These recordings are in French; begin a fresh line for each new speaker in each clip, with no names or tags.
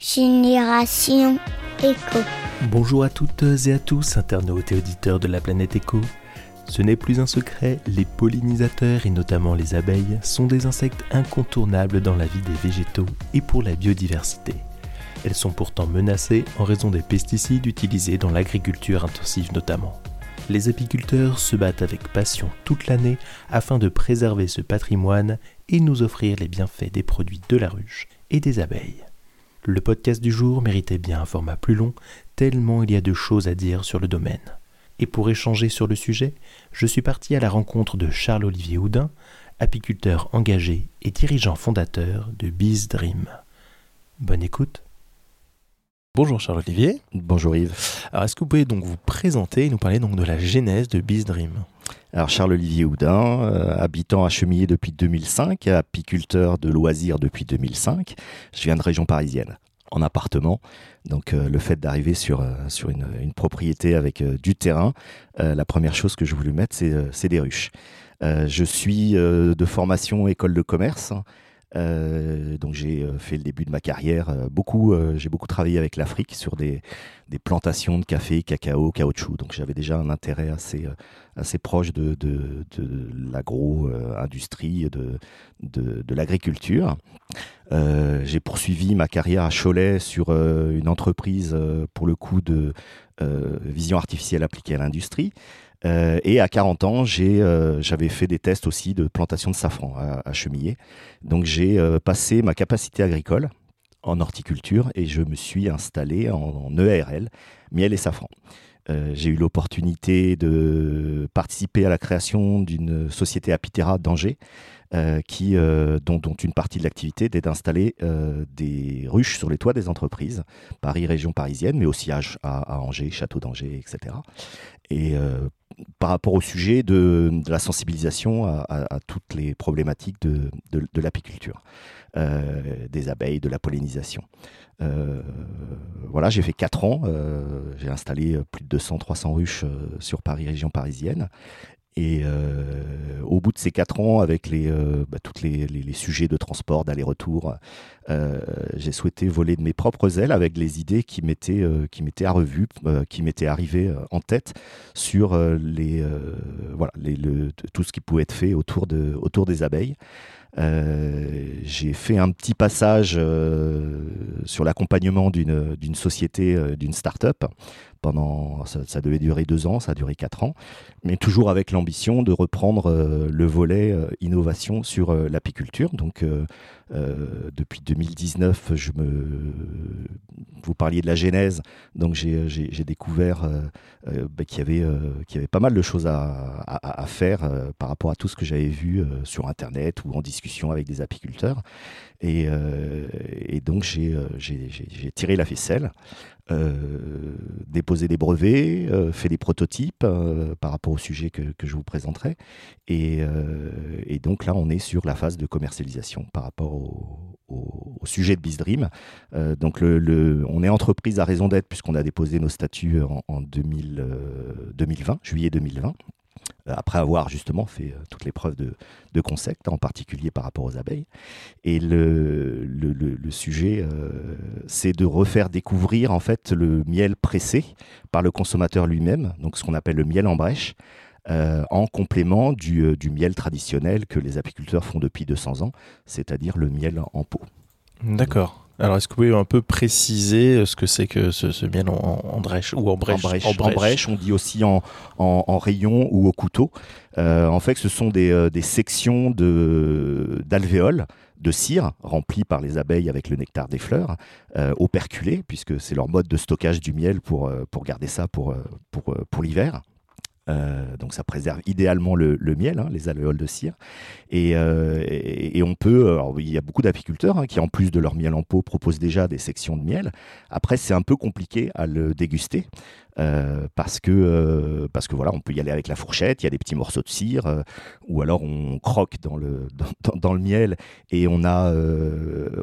Génération Éco.
Bonjour à toutes et à tous, internautes et auditeurs de la planète Éco. Ce n'est plus un secret, les pollinisateurs et notamment les abeilles sont des insectes incontournables dans la vie des végétaux et pour la biodiversité. Elles sont pourtant menacées en raison des pesticides utilisés dans l'agriculture intensive notamment. Les apiculteurs se battent avec passion toute l'année afin de préserver ce patrimoine et nous offrir les bienfaits des produits de la ruche et des abeilles. Le podcast du jour méritait bien un format plus long, tellement il y a de choses à dire sur le domaine. Et pour échanger sur le sujet, je suis parti à la rencontre de Charles-Olivier Houdin, apiculteur engagé et dirigeant fondateur de Bees Dream. Bonne écoute. Bonjour Charles-Olivier.
Bonjour Yves.
Alors est-ce que vous pouvez donc vous présenter et nous parler donc de la genèse de Bees Dream?
Alors Charles-Olivier Houdin, euh, habitant à Chemillé depuis 2005, apiculteur de loisirs depuis 2005. Je viens de région parisienne, en appartement. Donc euh, le fait d'arriver sur, euh, sur une, propriété avec du terrain, la première chose que je voulais mettre, c'est des ruches. je suis de formation école de commerce. Euh, donc j'ai euh, fait le début de ma carrière euh, beaucoup. j'ai beaucoup travaillé avec l'Afrique sur des, plantations de café, cacao, caoutchouc. Donc j'avais déjà un intérêt assez proche de, l'agro-industrie, de, de, l'agriculture. J'ai poursuivi ma carrière à Cholet sur une entreprise pour le coup de vision artificielle appliquée à l'industrie. Euh, et à 40 ans, euh, j'avais fait des tests aussi de plantation de safran à, Chemillé. Donc j'ai euh, passé ma capacité agricole en horticulture et je me suis installé en, EARL, miel et safran. j'ai eu l'opportunité de participer à la création d'une société Apitera d'Angers, qui, dont, une partie de l'activité était d'installer des ruches sur les toits des entreprises, Paris, région parisienne, mais aussi à, Angers, Château d'Angers, etc. Et par rapport au sujet de, la sensibilisation à, toutes les problématiques de, l'apiculture, euh, des abeilles, de la pollinisation. Euh, voilà, j'ai fait 4 ans, euh, j'ai installé plus de 200-300 ruches sur Paris, région parisienne, et euh, au bout de ces quatre ans, avec euh, bah, tous les, sujets de transport, d'aller-retour, euh, j'ai souhaité voler de mes propres ailes avec les idées qui m'étaient qui m'étaient à revue, qui m'étaient arrivées en tête sur les tout ce qui pouvait être fait autour des abeilles. J'ai fait un petit passage sur l'accompagnement d'une société, d'une start-up, pendant ça, devait durer deux ans, ça a duré quatre ans, mais toujours avec l'ambition de reprendre euh, le volet euh, innovation sur euh, l'apiculture. Donc depuis 2019, je me, vous parliez de la genèse, donc j'ai découvert bah, qu'il y qu'il y avait pas mal de choses à, à, faire par rapport à tout ce que j'avais vu sur Internet ou en discussion avec des apiculteurs. Et, et donc j'ai tiré la ficelle euh, déposer des brevets, euh, fait des prototypes euh, par rapport au sujet que, je vous présenterai. Et, donc là, on est sur la phase de commercialisation par rapport au, sujet de BizDream. donc le, on est entreprise à raison d'être puisqu'on a déposé nos statuts en 2020, juillet 2020 après avoir justement fait euh, toutes les preuves de, concept, en particulier par rapport aux abeilles. Et le, le, sujet, euh, c'est de refaire découvrir en fait le miel pressé par le consommateur lui-même, donc ce qu'on appelle le miel en brèche. Euh, en complément du, du, miel traditionnel que les apiculteurs font depuis 200 ans, c'est-à-dire le miel en pot.
D'accord. Alors, est-ce que vous pouvez un peu préciser euh, ce que c'est que ce, miel en, brèche ou en brèche?
En brèche, on dit aussi en, rayon ou au couteau. Euh, en fait, ce sont des, euh, sections d'alvéoles de cire remplies par les abeilles avec le nectar des fleurs, operculées, puisque c'est leur mode de stockage du miel pour, pour garder ça pour, pour, pour l'hiver. Euh, donc ça préserve idéalement le, miel, hein, les alvéoles de cire. Et, euh, on peut, il y a beaucoup d'apiculteurs hein, qui en plus de leur miel en pot proposent déjà des sections de miel. Après c'est un peu compliqué à le déguster. Parce que parce que voilà, on peut y aller avec la fourchette, il y a des petits morceaux de cire, ou alors on croque dans le dans, le miel et on a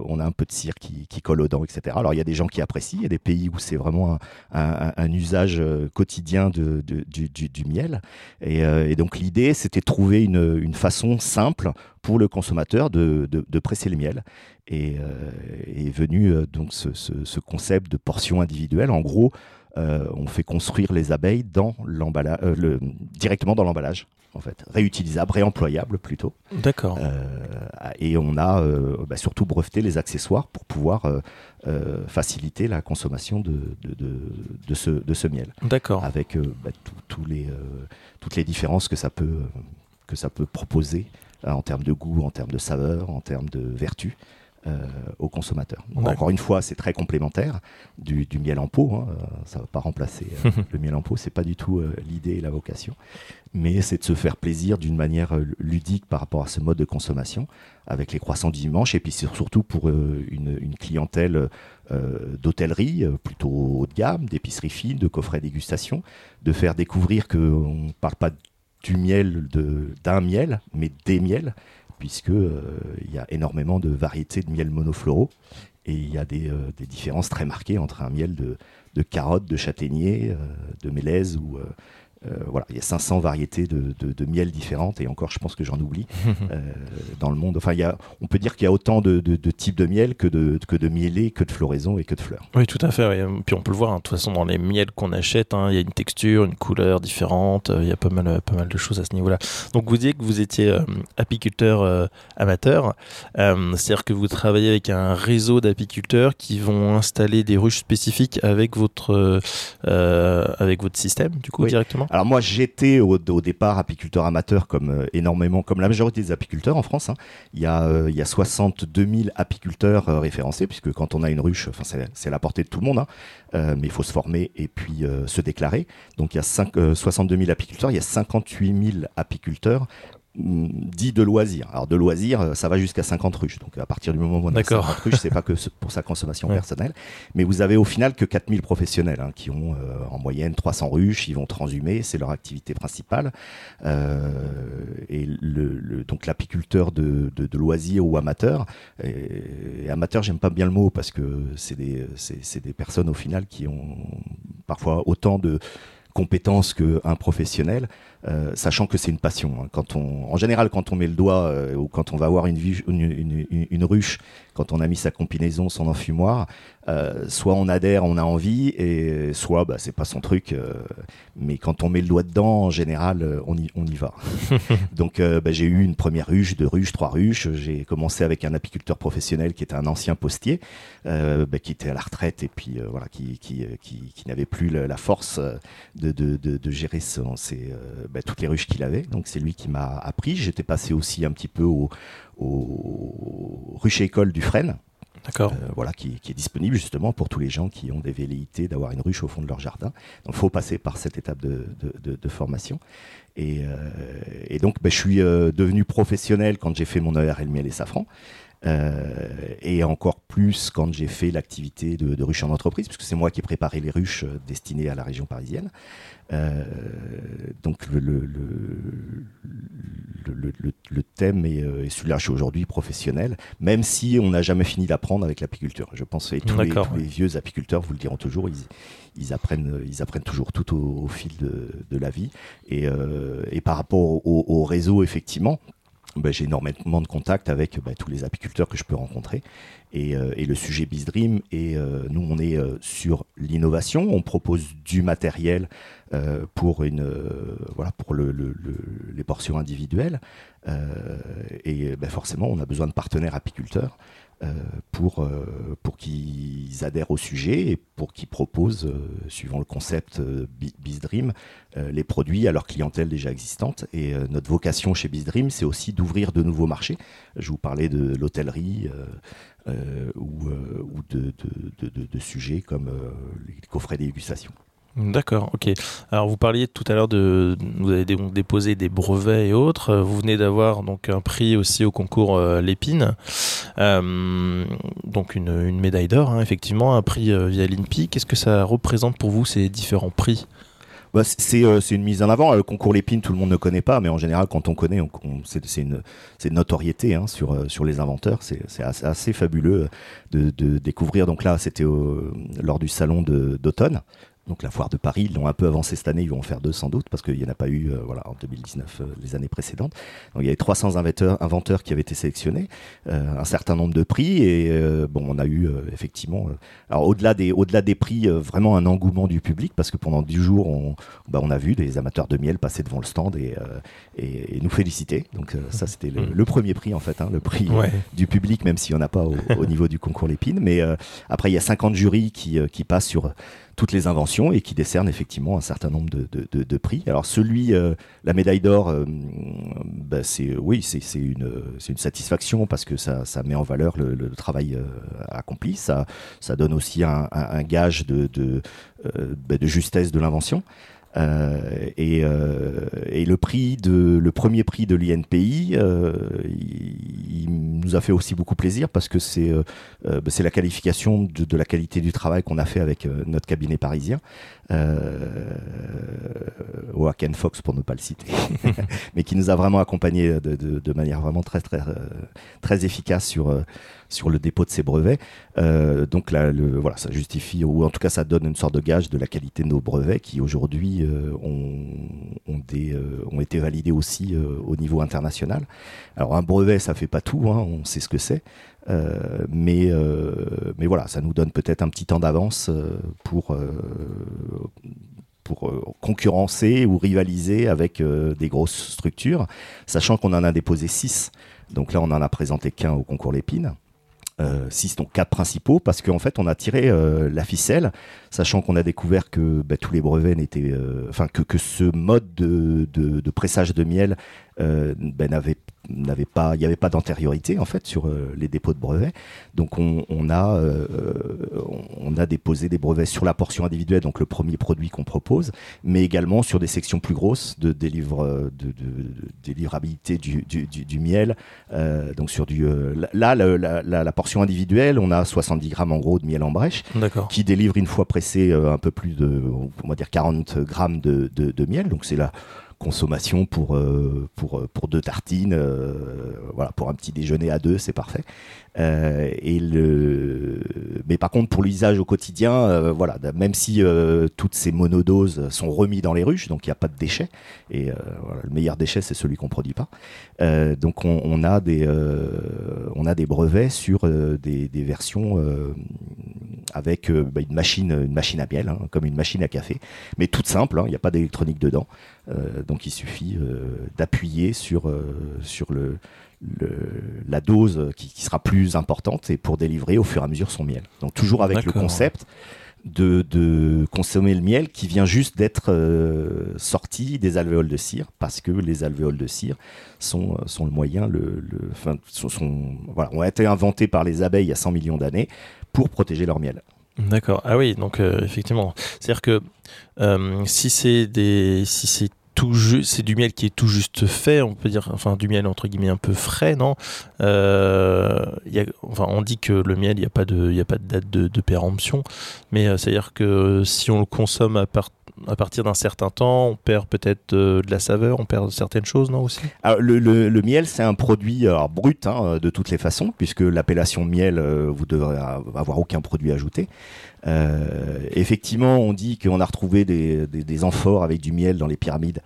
on a un peu de cire qui, qui, colle aux dents, etc. Alors il y a des gens qui apprécient, il y a des pays où c'est vraiment un, usage quotidien du, du, miel, et, donc l'idée c'était de trouver une, une façon simple pour le consommateur de, de, presser le miel. Et euh, est venu euh, donc ce, ce, concept de portion individuelle. En gros, euh, on fait construire les abeilles dans l'emballage, directement dans l'emballage, en fait, réutilisable, réemployable plutôt.
D'accord.
et on a bah, surtout breveté les accessoires pour pouvoir faciliter la consommation de, de, de, ce, de ce miel.
D'accord.
Avec bah, les, toutes les différences que ça peut, que ça peut proposer euh, en termes de goût, en termes de saveur, en termes de vertu. Euh, aux consommateurs. encore une fois, c'est très complémentaire du, miel en pot. Hein. ça ne va pas remplacer euh, le miel en pot, c'est pas du tout l'idée et la vocation. Mais c'est de se faire plaisir d'une manière ludique par rapport à ce mode de consommation, avec les croissants du dimanche, et puis surtout pour une, clientèle d'hôtellerie plutôt haut de gamme, d'épicerie fine, de coffrets dégustation, de faire découvrir qu'on ne parle pas du miel d'un miel, mais des miels, puisque euh, il y a énormément de variétés de miel monofloraux et il y a des, euh, différences très marquées entre un miel de, de carotte, de châtaignier, euh, de mélèze ou voilà, il y a 500 variétés de, de, miel différentes et encore, je pense que j'en oublie euh, dans le monde. Enfin, il y a, on peut dire qu'il y a autant de, types de miel que de, que de mielés, que de floraison et que de fleurs.
Oui, tout à fait. Puis on peut le voir, hein, de toute façon, dans les miels qu'on achète, hein, il y a une texture, une couleur différente. Euh, il y a pas mal, pas mal de choses à ce niveau-là. Donc, vous disiez que vous étiez apiculteur amateur, c'est-à-dire que vous travaillez avec un réseau d'apiculteurs qui vont installer des ruches spécifiques avec votre, avec votre système, du coup, directement?
Alors moi, j'étais au, départ apiculteur amateur, comme euh, énormément, comme la majorité des apiculteurs en France. Hein. Il, y a, euh, il y a 62 000 apiculteurs euh, référencés, puisque quand on a une ruche, c'est la portée de tout le monde, hein. mais il faut se former et puis se déclarer. Donc il y a 5, 62 000 apiculteurs, il y a 58 000 apiculteurs dit de loisirs. Alors de loisirs, euh, ça va jusqu'à 50 ruches. Donc à partir du moment où on a 50 ruches, c'est pas que pour sa consommation personnelle, mais vous avez au final que 4000 professionnels hein, qui ont euh, en moyenne 300 ruches, ils vont transhumer, c'est leur activité principale. Euh, et le, donc l'apiculteur de, de, loisirs ou amateur, et, amateur j'aime pas bien le mot parce que c'est des, c'est des personnes au final qui ont parfois autant de compétences qu'un professionnel. Euh, sachant que c'est une passion. Hein. Quand on, en général, quand on met le doigt euh, ou quand on va voir une, une, une, ruche, quand on a mis sa combinaison, son enfumoir, euh, soit on adhère, on a envie, et soit bah, c'est pas son truc. mais quand on met le doigt dedans, en général, on y, on y va. Donc bah, j'ai eu une première ruche, deux ruches, trois ruches. J'ai commencé avec un apiculteur professionnel qui était un ancien postier, bah, qui était à la retraite et puis voilà, qui, qui, qui, qui n'avait plus la, force de, de, de, de gérer son, ses bah, toutes les ruches qu'il avait. Donc c'est lui qui m'a appris. J'étais passé aussi un petit peu au, au ruche école du Frêne.
D'accord.
Euh, voilà, qui, est disponible justement pour tous les gens qui ont des velléités d'avoir une ruche au fond de leur jardin. Donc il faut passer par cette étape de, de, formation. Et, euh, donc bah, je suis euh, devenu professionnel quand j'ai fait mon ERL miel et safran. Euh, et encore plus quand j'ai fait l'activité de, ruche en entreprise, puisque c'est moi qui ai préparé les ruches euh, destinées à la région parisienne. Euh, donc le, le, le, le, thème est, celui-là, je suis aujourd'hui professionnel, même si on n'a jamais fini d'apprendre avec l'apiculture. Je pense que tous, les, vieux apiculteurs vous le diront toujours, ils, ils, apprennent, ils apprennent toujours tout au, fil de, de, la vie. Et, et par rapport au, au réseau, effectivement, bah, j'ai énormément de contacts avec bah, tous les apiculteurs que je peux rencontrer. Et, euh, le sujet BizDream, et euh, nous, on est euh, sur l'innovation. On propose du matériel pour, une, voilà, pour le, les portions individuelles. et bah, forcément, on a besoin de partenaires apiculteurs. Euh, pour, euh, pour qu'ils adhèrent au sujet et pour qu'ils proposent, euh, suivant le concept BizDream, les produits à leur clientèle déjà existante. Et notre vocation chez BizDream, c'est aussi d'ouvrir de nouveaux marchés. Je vous parlais de l'hôtellerie ou, ou de, de, de, de, sujets comme les coffrets dégustation.
D'accord, ok. Alors vous parliez tout à l'heure de, vous avez déposé des brevets et autres. Vous venez d'avoir donc un prix aussi au concours euh, Lépine, euh, donc une, médaille d'or, hein, effectivement, un prix euh, via l'INPI. Qu'est-ce que ça représente pour vous ces différents prix?
Bah, c'est une mise en avant. Le concours Lépine, tout le monde ne connaît pas, mais en général, quand on connaît, c'est une, notoriété hein, sur, sur les inventeurs. C'est assez, fabuleux de, découvrir. Donc là, c'était lors du salon d'automne donc la foire de Paris, ils l'ont un peu avancé cette année, ils vont en faire deux sans doute, parce qu'il n'y en a pas eu euh, voilà, en 2019 euh, les années précédentes. Donc il y avait 300 inventeurs, inventeurs qui avaient été sélectionnés, euh, un certain nombre de prix, et bon, on a eu effectivement, alors au-delà des, au-delà des prix, vraiment un engouement du public, parce que pendant 10 jours, on, bah, on a vu des amateurs de miel passer devant le stand et, et, nous féliciter. Donc ça, c'était le, premier prix en fait, hein, le prix du public, même s'il n'y en a pas au, au, niveau du concours Lépine. Mais après, il y a 50 jurys qui, qui passent sur toutes les inventions et qui décernent effectivement un certain nombre de, prix. Alors celui, euh, la médaille d'or, euh, bah, c'est oui, c'est une, satisfaction parce que ça, met en valeur le, travail euh, accompli. Ça, donne aussi un, gage bah, de justesse de l'invention. Euh, et, euh, et, le prix de le premier prix de l'INPI, euh, il, nous a fait aussi beaucoup plaisir parce que c'est bah, c'est la qualification de, la qualité du travail qu'on a fait avec notre cabinet parisien. Euh, Ken Fox pour ne pas le citer, mais qui nous a vraiment accompagnés de, de, de, manière vraiment très très très efficace sur sur le dépôt de ces brevets. Euh, donc là, voilà, ça justifie, ou en tout cas ça donne une sorte de gage de la qualité de nos brevets qui aujourd'hui euh, euh, ont, été validés aussi au niveau international. Alors un brevet, ça fait pas tout, hein, on sait ce que c'est. mais, mais voilà, ça nous donne peut-être un petit temps d'avance pour, pour concurrencer ou rivaliser avec des grosses structures, sachant qu'on en a déposé 6. Donc là, on en a présenté qu'un au concours Lépine euh, six, donc quatre principaux, parce qu'en fait, on a tiré euh, la ficelle, sachant qu'on a découvert que bah, tous les brevets n'étaient, euh, enfin que, que ce mode de, de, pressage de miel euh, ben, n'avait n'avait pas, il n'y avait pas d'antériorité en fait sur euh, les dépôts de brevets. Donc on, on a, euh, on a déposé des brevets sur la portion individuelle, donc le premier produit qu'on propose, mais également sur des sections plus grosses de, délivre, de, de, délivrabilité du, du, du, du miel. donc sur du, là, la, la, la, portion individuelle, on a 70 grammes en gros de miel en brèche, qui délivre une fois pressé un peu plus de, on va dire 40 grammes de, de miel. Donc c'est la consommation pour, euh, euh, pour deux tartines, euh, voilà, pour un petit déjeuner à deux, c'est parfait. Et le... Mais par contre, pour l'usage au quotidien, voilà, même si toutes ces monodoses sont remis dans les ruches, donc il n'y a pas de déchets, et le meilleur déchet, c'est celui qu'on produit pas. donc on, on, a des, on a des brevets sur des, des, versions avec bah, une machine, une machine à miel, hein, comme une machine à café, mais toute simple, hein, il n'y a pas d'électronique dedans. Euh, donc il suffit euh, d'appuyer sur, euh, sur le, la dose qui, sera plus importante et pour délivrer au fur et à mesure son miel. Donc toujours avec le concept de, de, consommer le miel qui vient juste d'être sorti des alvéoles de cire parce que les alvéoles de cire sont, sont le moyen, le, le sont, voilà, ont été inventés par les abeilles il y a 100 millions d'années pour protéger leur miel.
D'accord. Ah oui, donc effectivement, c'est-à-dire que si c'est des, si c'est c'est du miel qui est tout juste fait, on peut dire, enfin du miel entre guillemets un peu frais, non? Euh, Enfin, on dit que le miel, il n'y a pas de, date de, péremption, mais euh, c'est à dire que si on le consomme à, partir d'un certain temps, on perd peut-être de la saveur, on perd certaines choses, non aussi?
Le, miel, c'est un produit brut hein, de toutes les façons, puisque l'appellation miel, euh, vous devrez avoir aucun produit ajouté. Euh, effectivement, on dit qu'on a retrouvé des, amphores avec du miel dans les pyramides.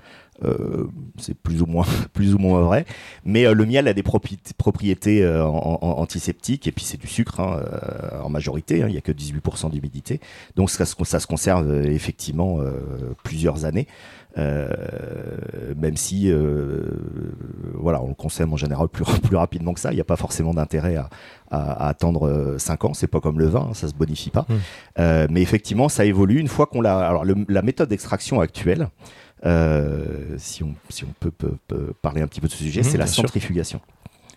Euh, c'est plus ou moins vrai, mais euh, le miel a des propriétés antiseptiques et puis c'est du sucre hein, en majorité. Hein, il n'y a que 18% d'humidité, donc ça, se conserve effectivement plusieurs années. Même si voilà, on le consomme en général plus, plus rapidement que ça, il n'y a pas forcément d'intérêt à, à, attendre 5 ans. C'est pas comme le vin, hein, ça se bonifie pas. Mmh. Euh, mais effectivement, ça évolue une fois qu'on l'a. Alors, le, la méthode d'extraction actuelle, euh, si, on, si on peut, peut, peut, parler un petit peu de ce sujet, mmh, c'est la centrifugation.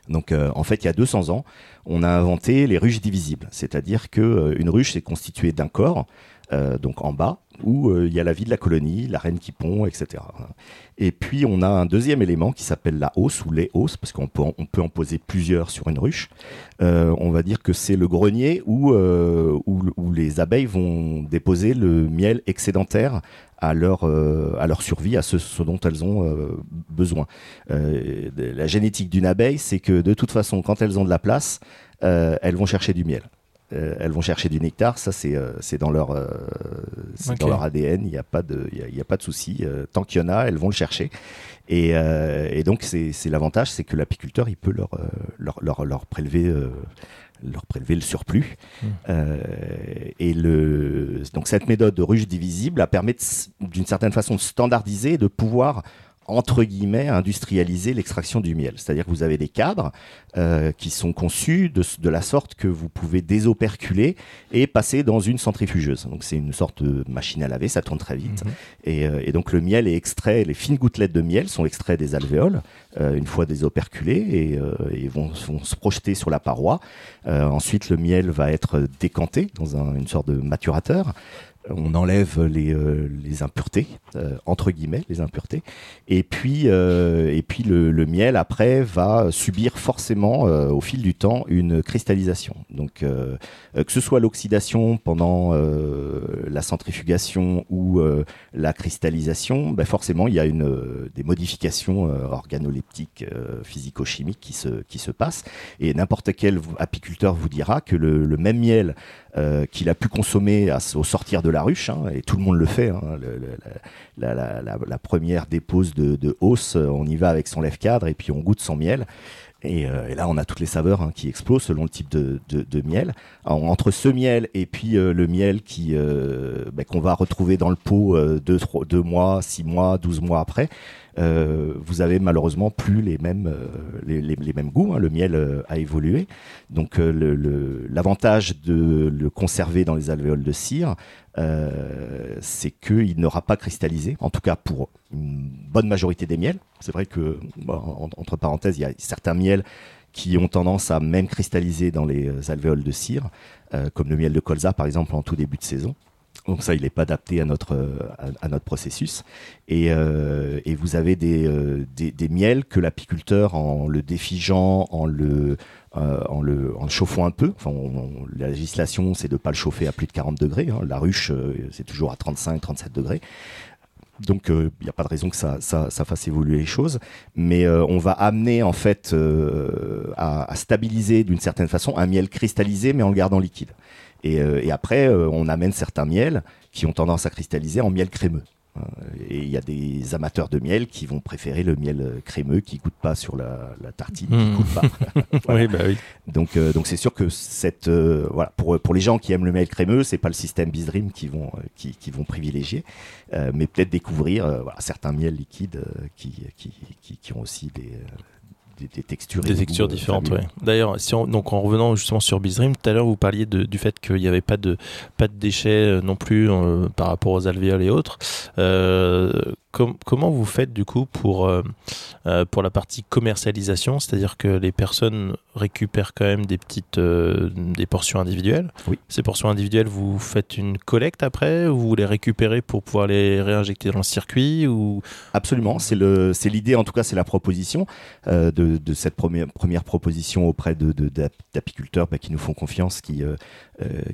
Donc, euh, en fait, il y a 200 ans, on a inventé les ruches divisibles, c'est-à-dire que euh, ruche c'est constituée d'un corps donc en bas, où il y a la vie de la colonie, la reine qui pond, etc. Et puis on a un deuxième élément qui s'appelle la hausse ou les hausses, parce qu'on peut, on peut en poser plusieurs sur une ruche. on va dire que c'est le grenier où, où, les abeilles vont déposer le miel excédentaire à leur, euh, à leur survie, à ce, dont elles ont euh, besoin. Euh, la génétique d'une abeille, c'est que de toute façon, quand elles ont de la place, elles vont chercher du miel. Elles vont chercher du nectar, ça c'est c'est dans leur dans leur ADN, il n'y a pas de il y a, pas de souci. tant qu'il y en a, elles vont le chercher. Et, et donc c'est l'avantage, c'est que l'apiculteur il peut leur leur, leur, leur prélever leur prélever le surplus. Mmh. Euh, et le, donc cette méthode de ruche divisible a permis d'une certaine façon de standardiser, de pouvoir entre guillemets, industrialiser l'extraction du miel. C'est-à-dire que vous avez des cadres euh, qui sont conçus de, de, la sorte que vous pouvez désoperculer et passer dans une centrifugeuse. Donc c'est une sorte de machine à laver, ça tourne très vite. Mhm. Et, euh, et, donc le miel est extrait, les fines gouttelettes de miel sont extraites des alvéoles euh, une fois désoperculées et, euh, et vont, vont, se projeter sur la paroi. Euh, ensuite le miel va être décanté dans un, une sorte de maturateur on enlève les, euh, impuretés euh, entre guillemets les impuretés. Et puis euh, et puis le, miel après va subir forcément au fil du temps une cristallisation. Donc que ce soit l'oxydation pendant la centrifugation ou la cristallisation ben forcément il y a une des modifications organoleptiques physico-chimiques qui se qui se passent. Et n'importe quel apiculteur vous dira que le même miel euh, qu'il a pu consommer au sortir de la ruche, hein, et tout le monde le fait. Hein, la, première dépose de, de hausse, on y va avec son lève-cadre et puis on goûte son miel. Et, euh, là, on a toutes les saveurs hein, qui explosent selon le type de, miel. entre ce miel et puis euh, le miel qui ben, qu'on va retrouver dans le pot deux, deux mois, six mois, douze mois après, euh, vous avez malheureusement plus les mêmes, euh, les, mêmes goûts. Hein. Le miel euh, a évolué. Donc l'avantage de le conserver dans les alvéoles de cire, c'est qu'il n'aura pas cristallisé, en tout cas pour une bonne majorité des miels. C'est vrai que, entre parenthèses, il y a certains miels qui ont tendance à même cristalliser dans les alvéoles de cire, comme le miel de colza par exemple en tout début de saison. Donc ça, il n'est pas adapté à notre, à, notre processus. Et, euh, et vous avez des, euh, des, des, miels que l'apiculteur, en le défigeant, en le, euh, en, le, en le chauffant un peu, enfin, la législation, c'est de ne pas le chauffer à plus de 40 degrés. Hein. La ruche, euh, c'est toujours à 35-37 degrés. Donc il n'y a pas de raison que ça, ça, ça, fasse évoluer les choses, mais on va amener en fait à, à, stabiliser d'une certaine façon un miel cristallisé mais en le gardant liquide. Euh, et, après, euh, on amène certains miels qui ont tendance à cristalliser en miel crémeux. Euh, et il y a des amateurs de miel qui vont préférer le miel crémeux qui goûte pas sur la, tartine, qui mmh. goûte pas.
oui, bah oui.
Donc, donc c'est sûr que cette, voilà, pour pour les gens qui aiment le miel crémeux, c'est pas le système Bizdream qui vont qui, qui vont privilégier, mais peut-être découvrir voilà, certains miels liquides qui, qui, qui, qui ont aussi des des, textures.
Des textures euh, différentes. D'ailleurs, si donc en revenant justement sur Bizrim, tout à l'heure vous parliez du fait qu'il n'y avait pas de, pas de déchets euh, non plus euh, par rapport aux alvéoles et autres. Comment vous faites du coup pour, pour la partie commercialisation? C'est-à-dire que les personnes récupèrent quand même des petites des portions individuelles.
Oui.
Ces portions individuelles, vous faites une collecte après ou vous les récupérez pour pouvoir les réinjecter dans le circuit ou...
Absolument, c'est l'idée, en tout cas c'est la proposition de de, cette première, première proposition auprès d'apiculteurs de, bah, qui nous font confiance, qui, euh, euh,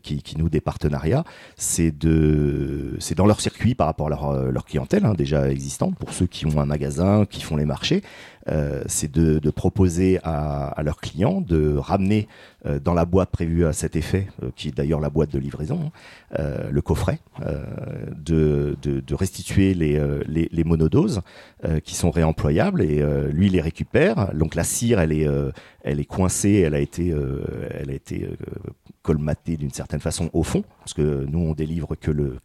qui, qui, nouent des partenariats, c'est dans leur circuit par rapport à leur, euh, leur clientèle hein, déjà existante, pour ceux qui ont un magasin, qui font les marchés, euh, c'est de, de, proposer à, à, leurs clients de ramener euh, dans la boîte prévue à cet effet, euh, qui est d'ailleurs la boîte de livraison, hein, le coffret, de, de, de, restituer les, les, les monodoses qui sont réemployables et lui les récupère. Donc la cire, elle est, elle est coincée, elle a été, elle a été colmatée d'une certaine façon au fond, parce que nous on délivre que le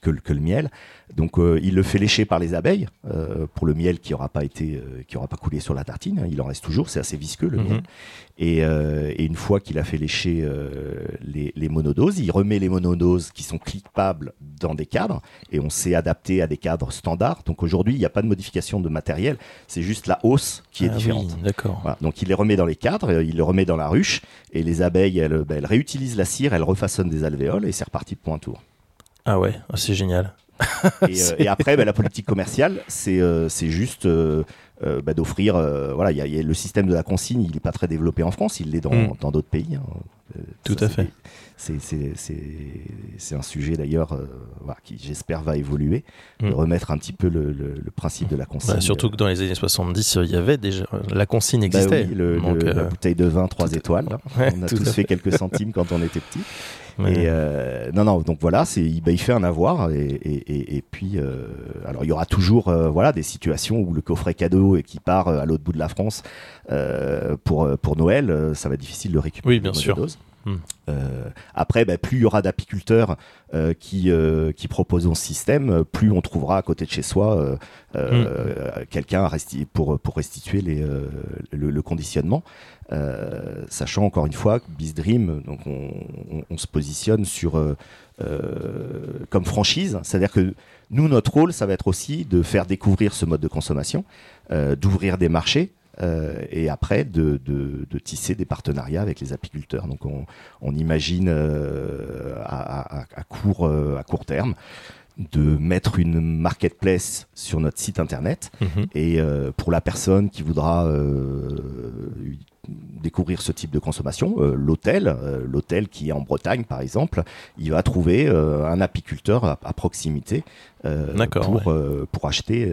que, que le miel. Donc euh, il le fait lécher par les abeilles euh, pour le miel qui n'aura pas été, euh, qui aura pas coulé sur la tartine. Il en reste toujours, c'est assez visqueux le miel. Mhm. Et, et, une fois qu'il a fait lécher les, les, monodoses, il remet les monodoses qui sont clippables dans des cadres et on s'est adapté à des cadres standards. Donc aujourd'hui il n'y a pas de modification de matériel, c'est juste la hausse qui est ah différente.
D'accord.
Voilà. Donc il les remet dans les cadres, il les remet dans la ruche et les abeilles elles, ben, elles réutilisent la cire, elles refaçonnent des alvéoles et c'est reparti pour un tour.
Ah ouais, ah, c'est génial.
et, après, bah, la politique commerciale, c'est juste bah, d'offrir. voilà, il y, a le système de la consigne, il n'est pas très développé en France, il l'est dans mm. d'autres pays. Hein.
Tout à fait
c'est un sujet d'ailleurs euh, qui, j'espère, va évoluer, de mm. remettre un petit peu le, principe de la consigne. Bah,
surtout que dans les années 70, il y avait déjà. La consigne existait.
La euh, bouteille de vin 3 étoiles. on a tous fait, quelques centimes quand on était petit. Et euh, non, non, donc voilà, c'est, bah, il fait un avoir. Et, puis, alors il y aura toujours voilà, des situations où le coffret cadeau et qui part à l'autre bout de la France pour, pour Noël, ça va être difficile de récupérer.
Oui, bien sûr.
Hmm. Euh, après, bah, plus il y aura d'apiculteurs euh, qui, euh, qui proposent ce système, plus on trouvera à côté de chez soi hmm. quelqu'un pour, pour restituer les, le, conditionnement. sachant encore une fois que BizDream, donc on, se positionne sur comme franchise, c'est-à-dire que nous, notre rôle, ça va être aussi de faire découvrir ce mode de consommation, d'ouvrir des marchés, euh, et après de, tisser des partenariats avec les apiculteurs. Donc on, imagine euh, à, court, euh, à court terme de mettre une marketplace sur notre site internet mhm. et pour la personne qui voudra découvrir ce type de consommation, l'hôtel, l'hôtel qui est en Bretagne par exemple, il va trouver un apiculteur à, proximité pour, pour acheter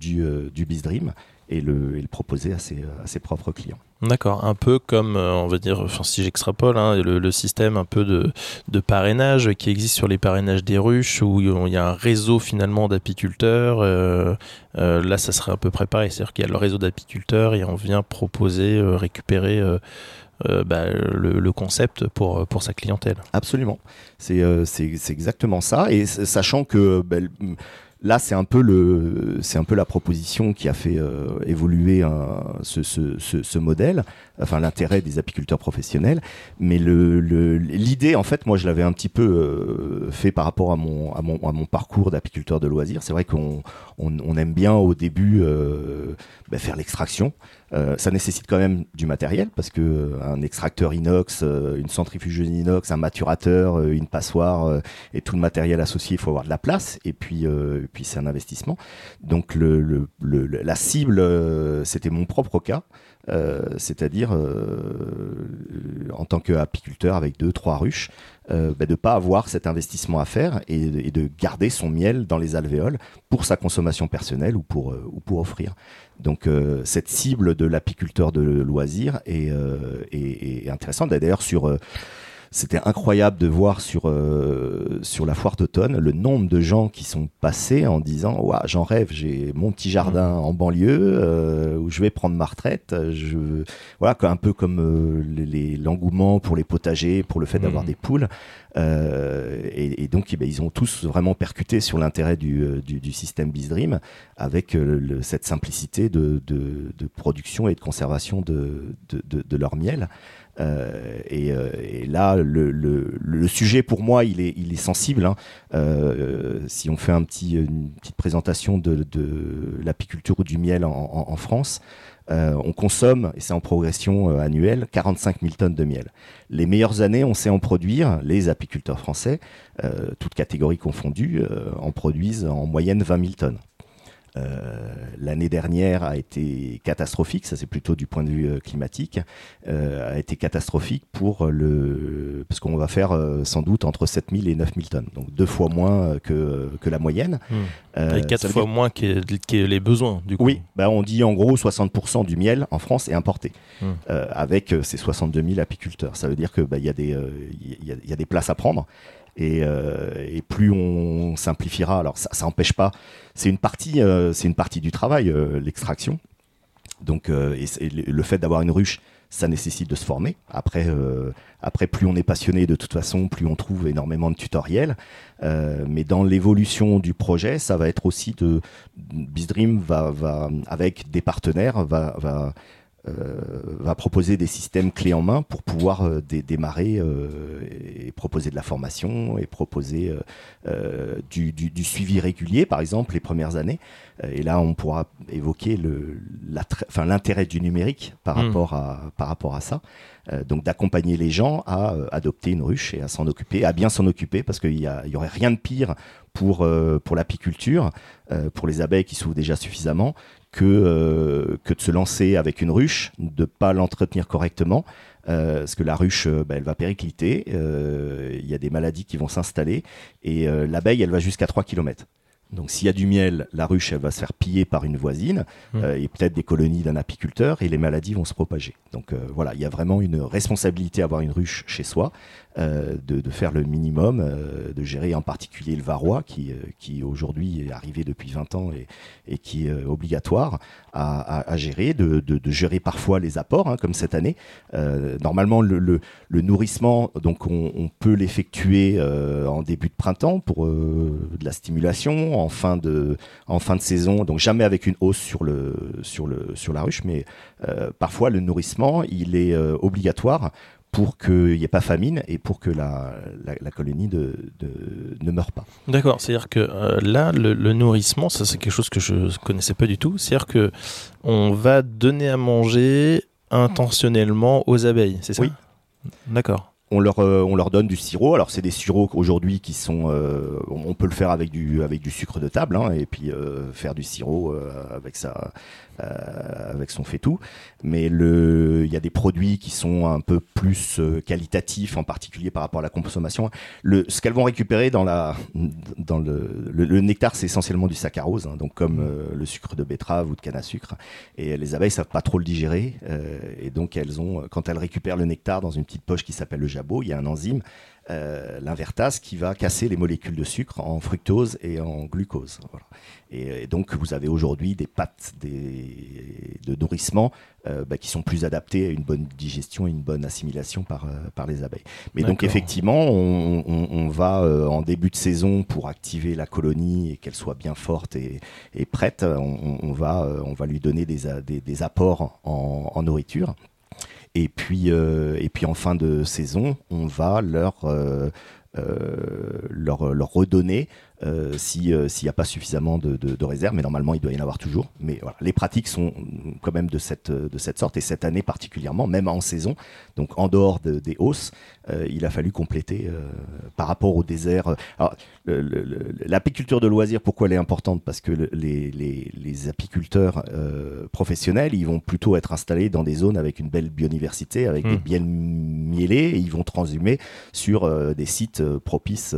du, du Bizdream et le, proposer à ses, à ses, propres clients.
D'accord, un peu comme, euh, on va dire, enfin, si j'extrapole, hein, le, système un peu de, de, parrainage qui existe sur les parrainages des ruches, où il y a un réseau finalement d'apiculteurs. Euh, euh, là, ça serait un peu préparé, c'est-à-dire qu'il y a le réseau d'apiculteurs et on vient proposer, récupérer bah, le, concept pour, pour sa clientèle.
Absolument, c'est exactement ça, et sachant que... Bah, Là, c'est un peu la proposition qui a fait euh, évoluer ce, ce, modèle, enfin l'intérêt des apiculteurs professionnels. Mais l'idée, en fait, moi, je l'avais un petit peu euh, fait par rapport à mon, parcours d'apiculteur de loisirs. C'est vrai qu'on on, aime bien au début euh, bah, faire l'extraction. Euh, ça nécessite quand même du matériel parce que euh, un extracteur inox, euh, une centrifugeuse inox, un maturateur, une passoire et tout le matériel associé, il faut avoir de la place et puis puis c'est un investissement. Donc le, le, la cible, c'était mon propre cas. Euh, c'est-à-dire euh, en tant qu'apiculteur avec deux, trois ruches, euh, bah, de ne pas avoir cet investissement à faire et, de garder son miel dans les alvéoles pour sa consommation personnelle ou pour, ou pour offrir. Donc cette cible de l'apiculteur de loisirs est, est, est intéressante. D'ailleurs sur c'était incroyable de voir sur, euh, sur la foire d'automne le nombre de gens qui sont passés en disant ouais, J'en rêve, j'ai mon petit jardin mmh. en banlieue euh, où je vais prendre ma retraite. Je, voilà, un peu comme euh, l'engouement pour les potagers, pour le fait d'avoir mmh. des poules. Et, donc, eh ben, ils ont tous vraiment percuté sur l'intérêt du, du, système BizDream avec cette simplicité de, de, de, production et de conservation de, de leur miel. Euh, euh, et, là, le, sujet pour moi, il est, il est sensible. Hein. Euh, si on fait un petit, une petite présentation de, l'apiculture ou du miel en, France, on consomme, et c'est en progression annuelle, 45 000 tonnes de miel. Les meilleures années, on sait en produire, les apiculteurs français, toutes catégories confondues, en produisent en moyenne 20 000 tonnes. Euh, l'année dernière a été catastrophique, ça c'est plutôt du point de vue euh, climatique, euh, a été catastrophique pour le parce qu'on va faire sans doute entre 7000 et 9000 tonnes, donc deux fois moins que, que la moyenne.
Hmm. et quatre fois moins que, les besoins du coup.
Oui, bah on dit en gros 60% du miel en France est importé, hmm. avec ces 62 000 apiculteurs. Ça veut dire que bah, y, des il y, a des places à prendre. Euh, et, plus on simplifiera, alors ça, n'empêche pas, c'est une partie, euh, c'est une partie du travail, euh, l'extraction. Donc, et, le fait d'avoir une ruche, ça nécessite de se former. Après, après, plus on est passionné de toute façon, plus on trouve énormément de tutoriels. mais dans l'évolution du projet, ça va être aussi de BizDream va, avec des partenaires va va proposer des systèmes clés en main pour pouvoir démarrer et proposer de la formation et proposer du, du, suivi régulier, par exemple, les premières années. Et là, on pourra évoquer l'intérêt du numérique par, mmh. rapport, à, par rapport à ça. Euh, donc d'accompagner les gens à euh, adopter une ruche et à s'en occuper, à bien s'en occuper, parce qu'il y, y aurait rien de pire pour, euh, pour l'apiculture, pour les abeilles qui souffrent déjà suffisamment, que, que de se lancer avec une ruche, de ne pas l'entretenir correctement, parce que la ruche, bah, elle va péricliter, il y a des maladies qui vont s'installer, et l'abeille, elle va jusqu'à 3 km. Donc s'il y a du miel, la ruche elle va se faire piller par une voisine mmh. euh, et peut-être des colonies d'un apiculteur et les maladies vont se propager. Donc euh, voilà, il y a vraiment une responsabilité à avoir une ruche chez soi, euh, de, de, faire le minimum, de gérer en particulier le varroa qui, qui aujourd'hui est arrivé depuis 20 ans et, et qui est obligatoire à, à, à gérer, de, de, de, gérer parfois les apports hein, comme cette année. normalement le, le, le, nourrissement, donc on, on peut l'effectuer en début de printemps pour de la stimulation en fin de, en fin de saison, donc jamais avec une hausse sur, le, sur, le, sur la ruche, mais euh, parfois le nourrissement, il est euh, obligatoire pour qu'il n'y ait pas famine et pour que la, la, colonie de, ne meure pas.
D'accord, c'est-à-dire que euh, là, le, nourrissement, ça c'est quelque chose que je ne connaissais pas du tout, c'est-à-dire que on va donner à manger intentionnellement aux abeilles, c'est ça?
Oui.
D'accord
on leur, euh, on leur donne du sirop. Alors c'est des sirops aujourd'hui qui sont, euh, on peut le faire avec du, avec du sucre de table, hein, et puis euh, faire du sirop avec ça, avec son fait tout. Mais le, il y a des produits qui sont un peu plus euh, qualitatifs, en particulier par rapport à la consommation. Le, ce qu'elles vont récupérer dans la, dans le, le, nectar, c'est essentiellement du saccharose, hein, donc comme euh, le sucre de betterave ou de canne à sucre. Et les abeilles savent pas trop le digérer, et donc elles ont, quand elles récupèrent le nectar dans une petite poche qui s'appelle le jabot, il y a un enzyme euh, l'invertase qui va casser les molécules de sucre en fructose et en glucose. Et, donc vous avez aujourd'hui des pâtes des, de nourrissement euh, bah, qui sont plus adaptées à une bonne digestion et une bonne assimilation par, euh, par les abeilles. Mais donc effectivement, on, va en début de saison pour activer la colonie et qu'elle soit bien forte et, prête, on, va, on va lui donner des, des, apports en, en nourriture. Et puis, euh, et puis en fin de saison, on va leur, euh, euh, leur, leur redonner euh, euh, s'il n'y a pas suffisamment de, de, de réserves, mais normalement il doit y en avoir toujours. Mais voilà, les pratiques sont quand même de cette de cette sorte et cette année particulièrement, même en saison, donc en dehors de, des hausses, euh, il a fallu compléter par rapport au désert. L'apiculture de loisirs, pourquoi elle est importante? Parce que les, les, les apiculteurs professionnels, ils vont plutôt être installés dans des zones avec une belle biodiversité, avec des mmh. biens mielés, et ils vont transhumer sur des sites propices,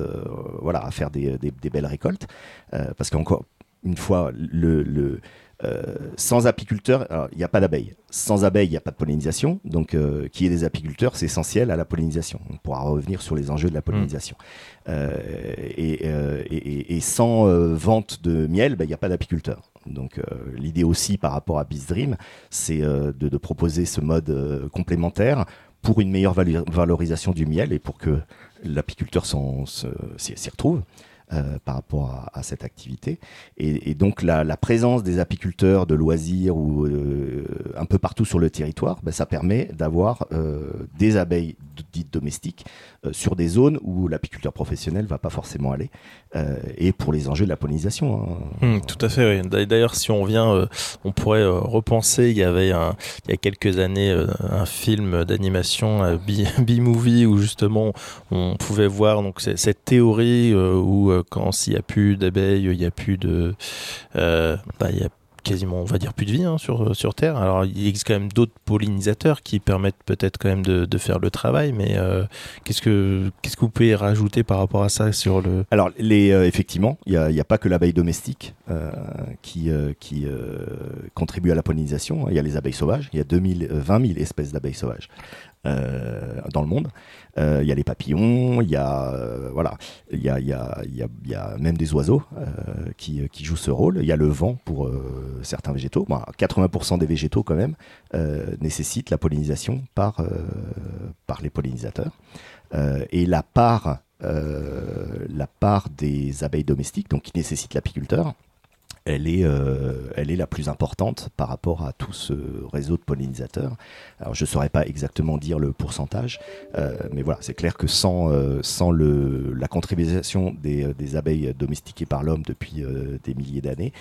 voilà, à faire des, des belles récoltes. Euh, parce qu'encore une fois, le, euh, sans apiculteurs, il n'y a pas d'abeilles. Sans abeilles, il n'y a pas de pollinisation. Donc, euh, qui est des apiculteurs, c'est essentiel à la pollinisation. On pourra revenir sur les enjeux de la pollinisation. Mmh. et, sans vente de miel, ben, il n'y a pas d'apiculteurs. Donc, l'idée aussi par rapport à Dream, c'est de, proposer ce mode complémentaire pour une meilleure valorisation du miel et pour que l'apiculteur s'y retrouve. Euh, par rapport à, cette activité. Et, donc la, présence des apiculteurs de loisirs ou euh, un peu partout sur le territoire, ben, ça permet d'avoir euh, des abeilles dites domestiques sur des zones où l'apiculteur professionnel va pas forcément aller. et pour les enjeux de la pollinisation.
Hein. Hum, tout à fait. Oui. D'ailleurs, si on vient, on pourrait repenser. Il y avait il y a quelques années un film d'animation B-movie où justement on pouvait voir donc cette théorie où quand s'il n'y a plus d'abeilles, il n'y a plus de, euh, a quasiment, on va dire, plus de vie hein, sur, sur Terre. Alors, il existe quand même d'autres pollinisateurs qui permettent peut-être quand même de, de, faire le travail, mais euh, qu'est-ce que que vous pouvez rajouter par rapport à ça sur le
Alors, les, euh, effectivement, il n'y a, a, pas que l'abeille domestique qui, qui contribue à la pollinisation. Il y a les abeilles sauvages. Il y a 2000, 20 000 espèces d'abeilles sauvages. Euh, dans le monde. Euh, il y a les papillons, il y a euh, voilà, il y a, y, a, y a, même des oiseaux qui, qui, jouent ce rôle. Il y a le vent pour certains végétaux. 80% des végétaux quand même nécessitent la pollinisation par par les pollinisateurs. et la part la part des abeilles domestiques, donc qui nécessitent l'apiculteur, elle est, euh, elle est la plus importante par rapport à tout ce réseau de pollinisateurs. Alors je ne saurais pas exactement dire le pourcentage, euh, mais voilà, c'est clair que sans, euh, sans le, la contribution des, abeilles domestiquées par l'homme depuis des milliers d'années,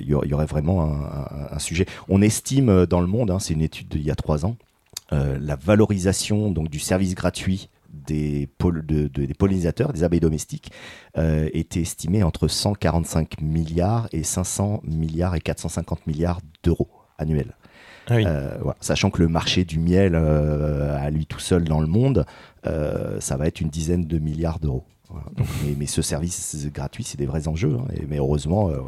il y, aurait vraiment un, un, sujet. On estime dans le monde, hein, c'est une étude d'il y a trois ans, la valorisation donc, du service gratuit des, des pollinisateurs, des abeilles domestiques, euh, était estimé entre 145 milliards et 500 milliards et 450 milliards d'euros annuels. Ah euh, Sachant que le marché du miel euh, à lui tout seul dans le monde, ça va être une dizaine de milliards d'euros mais, ce service gratuit, c'est des vrais enjeux. Hein. mais heureusement, euh,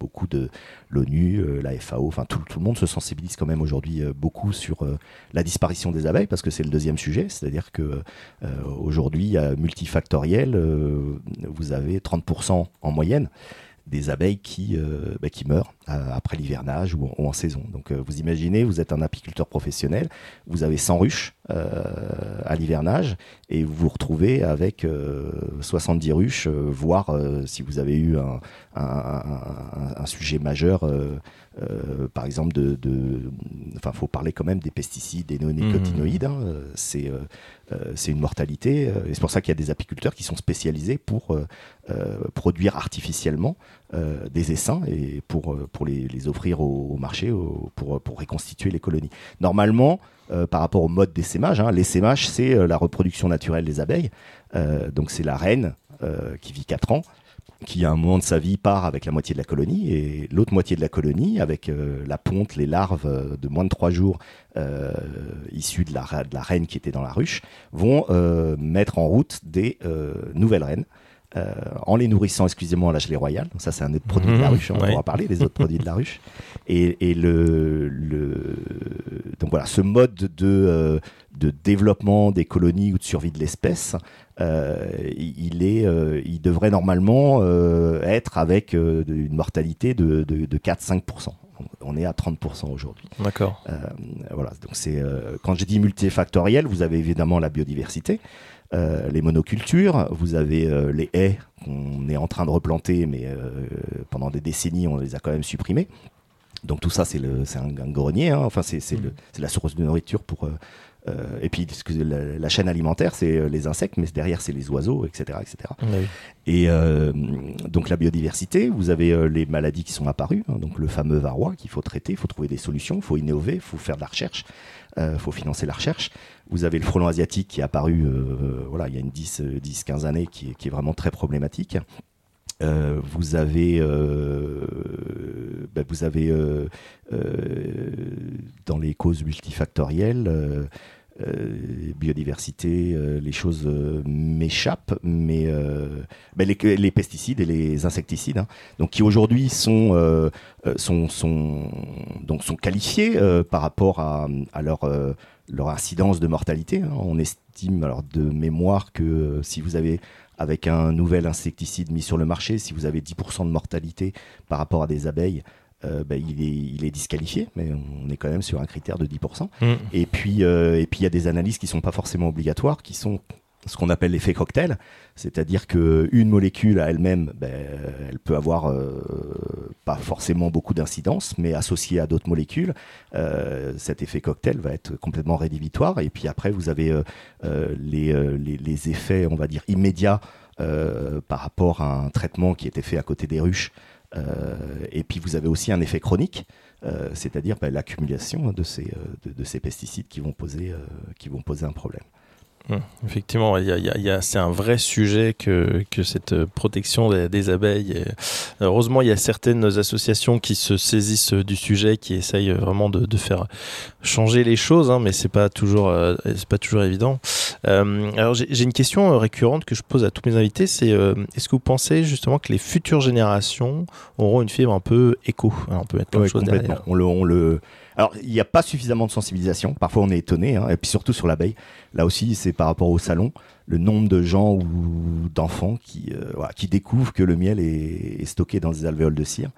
beaucoup de l'ONU, euh, la FAO, enfin tout, le monde se sensibilise quand même aujourd'hui euh, beaucoup sur la disparition des abeilles parce que c'est le deuxième sujet. C'est-à-dire que aujourd'hui, multifactoriel, vous avez 30% en moyenne des abeilles qui, bah, meurent après l'hivernage ou, en saison. Donc vous imaginez, vous êtes un apiculteur professionnel, vous avez 100 ruches à l'hivernage et vous vous retrouvez avec 70 ruches, voire si vous avez eu un, un sujet majeur euh, par exemple, de, enfin, faut parler quand même des pesticides, des néonicotinoïdes. Mmh. Hein, c'est euh, c'est une mortalité. et c'est pour ça qu'il y a des apiculteurs qui sont spécialisés pour euh, produire artificiellement des essaims et pour, pour les, les offrir au, marché pour, pour reconstituer les colonies. Normalement, par rapport au mode d'essaimage, hein, l'essaimage, c'est la reproduction naturelle des abeilles. donc c'est la reine qui vit 4 ans qui à un moment de sa vie part avec la moitié de la colonie et l'autre moitié de la colonie avec euh, la ponte, les larves euh, de moins de trois jours euh, issues de la, de la, reine qui était dans la ruche vont mettre en route des nouvelles reines. En les nourrissant exclusivement à la gelée royale. Donc ça, c'est un autre produit de la mmh, ruche. On pourra parler des autres produits de la ruche. Et, et le, le, donc voilà, ce mode de, de développement des colonies ou de survie de l'espèce euh, il, est, euh, il devrait normalement euh, être avec une mortalité de, 4-5%. On est à 30% aujourd'hui.
D'accord.
voilà. Donc c'est quand je dis multifactoriel, vous avez évidemment la biodiversité, les monocultures, vous avez les haies qu'on est en train de replanter, mais pendant des décennies on les a quand même supprimées. Donc tout ça, c'est un, un grenier, hein. enfin c'est mmh. la source de nourriture pour, euh, et puis la, chaîne alimentaire, c'est euh, les insectes, mais derrière, c'est les oiseaux, etc. etc. Et euh, donc la biodiversité, vous avez les maladies qui sont apparues, hein, donc le fameux varroa qu'il faut traiter, il faut trouver des solutions, il faut innover, il faut faire de la recherche, il faut financer la recherche. Vous avez le frelon asiatique qui est apparu voilà, il y a une 10-15 années, qui, qui, est vraiment très problématique. vous avez, ben, vous avez dans les causes multifactorielles biodiversité, euh, les choses euh, m'échappent, mais ben, les, pesticides et les insecticides, hein, donc qui aujourd'hui sont, sont, sont, donc sont qualifiés par rapport à, leur, leur incidence de mortalité. Hein. On estime alors de mémoire que si vous avez avec un nouvel insecticide mis sur le marché, si vous avez 10% de mortalité par rapport à des abeilles, euh, bah, il, est, il, est, disqualifié, mais on est quand même sur un critère de 10%. Mm. Et puis, euh, et puis il y a des analyses qui ne sont pas forcément obligatoires, qui sont ce qu'on appelle l'effet cocktail, c'est-à-dire qu'une molécule à elle-même, ben, elle peut avoir euh, pas forcément beaucoup d'incidence, mais associée à d'autres molécules, cet effet cocktail va être complètement rédhibitoire. Et puis après, vous avez les, les, les, effets, on va dire, immédiats par rapport à un traitement qui était fait à côté des ruches et puis vous avez aussi un effet chronique, euh, c'est-à-dire bah, l'accumulation de ces, euh, de, ces pesticides qui vont poser un problème.
Hum, effectivement, il y a, c'est un vrai sujet que, que cette protection des, abeilles. heureusement, il y a certaines associations qui se saisissent du sujet, qui essayent vraiment de, de faire changer les choses, hein, mais c'est pas toujours, c'est pas toujours évident. Euh, alors j'ai une question euh, récurrente que je pose à tous mes invités, c'est euh, est-ce que vous pensez justement que les futures générations auront une fibre un peu éco
On peut mettre chose derrière. On le, on le... Alors, il n'y a pas suffisamment de sensibilisation. Parfois, on est étonné. Hein. Et puis surtout sur l'abeille. Là aussi, c'est par rapport au salon. Le nombre de gens ou d'enfants qui, euh, qui découvrent que le miel est, stocké dans des alvéoles de cire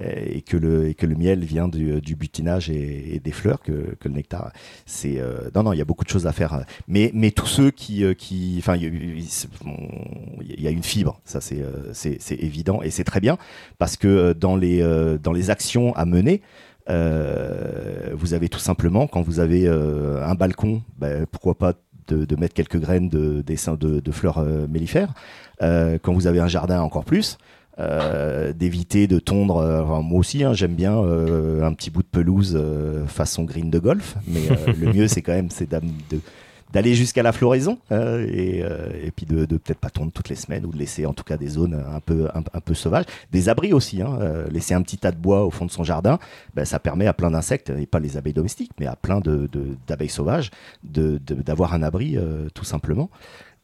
et que le, et que le miel vient du, du butinage et, des fleurs, que, que le nectar. C'est euh, non, non, il y a beaucoup de choses à faire. Mais, mais tous ceux qui, euh, qui, enfin, il y, a une fibre, ça c'est, c'est, évident et c'est très bien parce que dans les, dans les actions à mener. Euh, vous avez tout simplement, quand vous avez euh, un balcon, ben, pourquoi pas de, mettre quelques graines de, de, de fleurs euh, mellifères. quand vous avez un jardin, encore plus. d'éviter de tondre. moi aussi, hein, j'aime bien un petit bout de pelouse façon green de golf, mais le mieux, c'est quand même c'est de, d'aller jusqu'à la floraison euh, et, euh, et, puis de, de peut-être pas tondre toutes les semaines ou de laisser en tout cas des zones un peu sauvages, des abris aussi. Hein, euh, laisser un petit tas de bois au fond de son jardin, ben, ça permet à plein d'insectes et pas les abeilles domestiques, mais à plein de, d'abeilles sauvages de, d'avoir un abri tout simplement.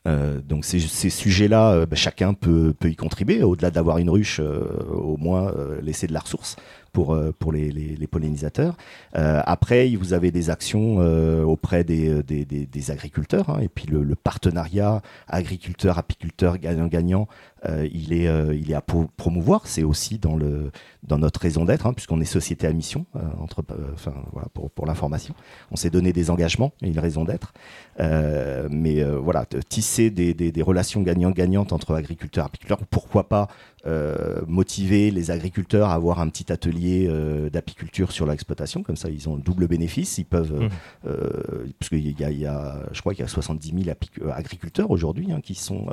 Donc ces, sujets-là, ben, chacun peut, peut y contribuer. Au-delà d'avoir une ruche, au moins laisser de la ressource pour, pour les, les, pollinisateurs. après, vous avez des actions auprès des, des, des, agriculteurs hein, et puis le, le partenariat agriculteur-apiculteur gagnant-gagnant euh, il, est, euh, il est à promouvoir. C'est aussi dans, le, dans notre raison d'être, hein, puisqu'on est société à mission, euh, entre, enfin, voilà, pour, pour l'information. On s'est donné des engagements et une raison d'être. mais voilà, tisser des, des, des relations gagnant-gagnantes entre agriculteurs et apiculteurs, pourquoi pas motiver les agriculteurs à avoir un petit atelier d'apiculture sur l'exploitation, comme ça ils ont un double bénéfice, ils peuvent, mmh. parce qu'il y a, y a, je crois qu'il y a 70 000 agriculteurs aujourd'hui hein, qui sont,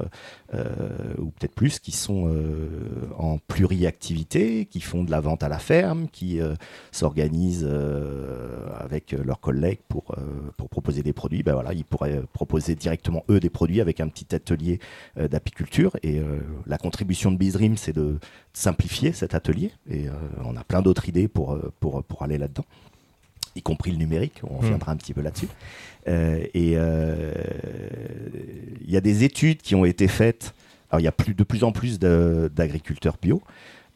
ou peut-être plus, qui sont euh, en pluriactivité, qui font de la vente à la ferme, qui euh, s'organisent euh, avec leurs collègues pour, pour proposer des produits. Ben voilà, ils pourraient proposer directement eux des produits avec un petit atelier d'apiculture. Et la contribution de Bizrim, c'est de simplifier cet atelier. Et on a plein d'autres idées pour, pour, pour aller là-dedans y compris le numérique, on mmh. reviendra un petit peu là-dessus. et il y a des études qui ont été faites alors, il y a plus, de plus en plus d'agriculteurs bio.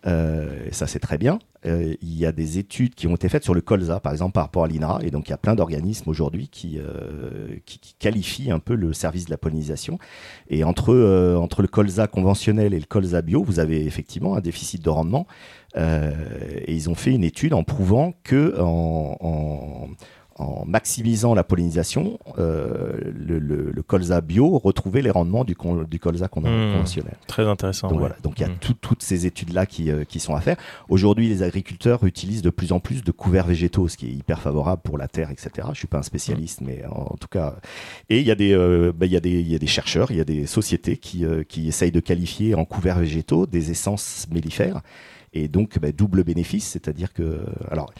Euh, ça, c'est très bien. Euh, il y a des études qui ont été faites sur le colza, par exemple, par rapport à l'INRA. Et donc, il y a plein d'organismes aujourd'hui qui, euh, qui, qualifient un peu le service de la pollinisation. Et entre, entre le colza conventionnel et le colza bio, vous avez effectivement un déficit de rendement. et ils ont fait une étude en prouvant que en maximisant la pollinisation, euh, le, le, le, colza bio retrouvait les rendements du, du colza qu'on mmh, conventionnel.
Très intéressant.
Donc voilà, donc il y a mmh. toutes ces études-là qui, euh, qui, sont à faire. Aujourd'hui, les agriculteurs utilisent de plus en plus de couverts végétaux, ce qui est hyper favorable pour la terre, etc. Je suis pas un spécialiste, mmh. mais en, tout cas. Et il y, a des, euh, bah, il y, a des, y a des chercheurs, il y a des sociétés qui, qui essayent de qualifier en couverts végétaux des essences mellifères. Et donc, bah, double bénéfice, c'est-à-dire que... Alors,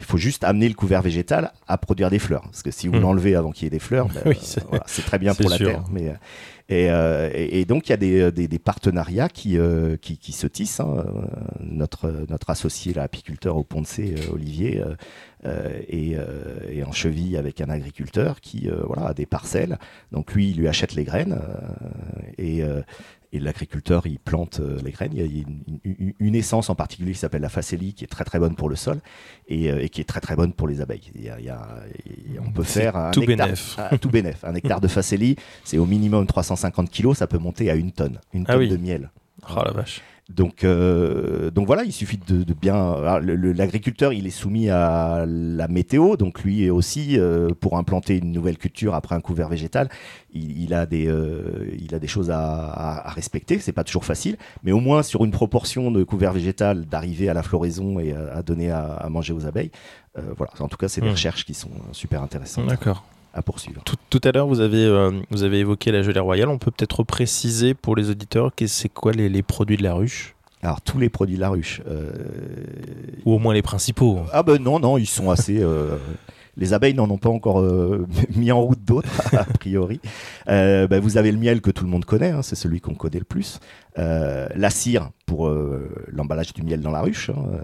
il faut juste amener le couvert végétal à produire des fleurs. Parce que si vous hmm. l'enlevez avant qu'il y ait des fleurs, ben, c'est très bien pour la terre. Mais, euh, euh, et, et, donc il y a des, euh, des, des partenariats qui, qui, qui, se tissent. Hein. Notre, notre associé, l'apiculteur au Pont de C, Olivier, est, est, en cheville avec un agriculteur qui voilà, a des parcelles. Donc lui, il lui achète les graines et, et l'agriculteur il plante euh, les graines. Il y a une, essence en particulier qui s'appelle la facélie qui est très très bonne pour le sol et, euh, qui est très très bonne pour les abeilles. Il y a, on peut faire un
tout
hectare,
un,
tout bénef. Un hectare de facélie, c'est au minimum 350 kilos, ça peut monter à une tonne, une ah tonne de miel.
Oh la vache.
Donc, euh, donc voilà, il suffit de, de bien. L'agriculteur, il est soumis à la météo, donc lui aussi, euh, pour implanter une nouvelle culture après un couvert végétal, il, il a des, euh, il a des choses à, à, respecter. C'est pas toujours facile, mais au moins sur une proportion de couvert végétal, d'arriver à la floraison et à, donner à, à, manger aux abeilles. Voilà. En tout cas, c'est des mmh. recherches qui sont super intéressantes.
D'accord
à poursuivre.
Tout, tout à l'heure, vous avez euh, vous avez évoqué la gelée royale. On peut peut-être préciser pour les auditeurs que c'est quoi les, les, produits de la ruche?
Alors tous les produits de la ruche. Euh...
Ou au moins les principaux.
Ah ben non, non, ils sont assez... Les abeilles n'en ont pas encore euh, mis en route d'autres, a priori. Euh, ben, vous avez le miel que tout le monde connaît, hein, c'est celui qu'on connaît le plus. Euh, la cire pour l'emballage du miel dans la ruche, hein,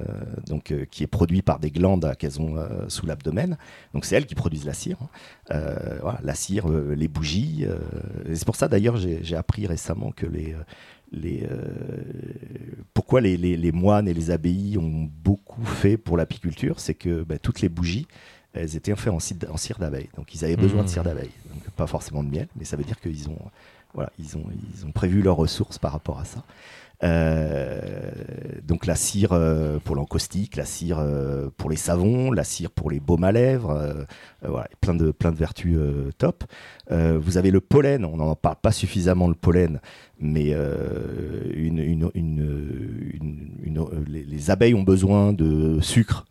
donc qui est produit par des glandes qu'elles ont sous l'abdomen. Donc c'est elles qui produisent la cire. Hein. La cire, les bougies. c'est pour ça d'ailleurs j'ai appris récemment que les les, pour pourquoi les, moines et les abbayes ont beaucoup fait pour l'apiculture, c'est que bah, toutes les bougies, elles étaient faites en, cire d'abeille. Donc ils avaient besoin de cire mmh. d'abeille. pas forcément de miel, mais ça veut dire qu'ils ont, voilà, ils ont, ils ont prévu leurs ressources par rapport à ça. Euh, donc la cire euh, pour l'encaustique, la cire euh, pour les savons, la cire pour les baumes à lèvres, voilà, plein de plein de vertus top. vous avez le pollen, on n'en parle pas suffisamment le pollen, mais une, une, une, les, les, abeilles ont besoin de sucre.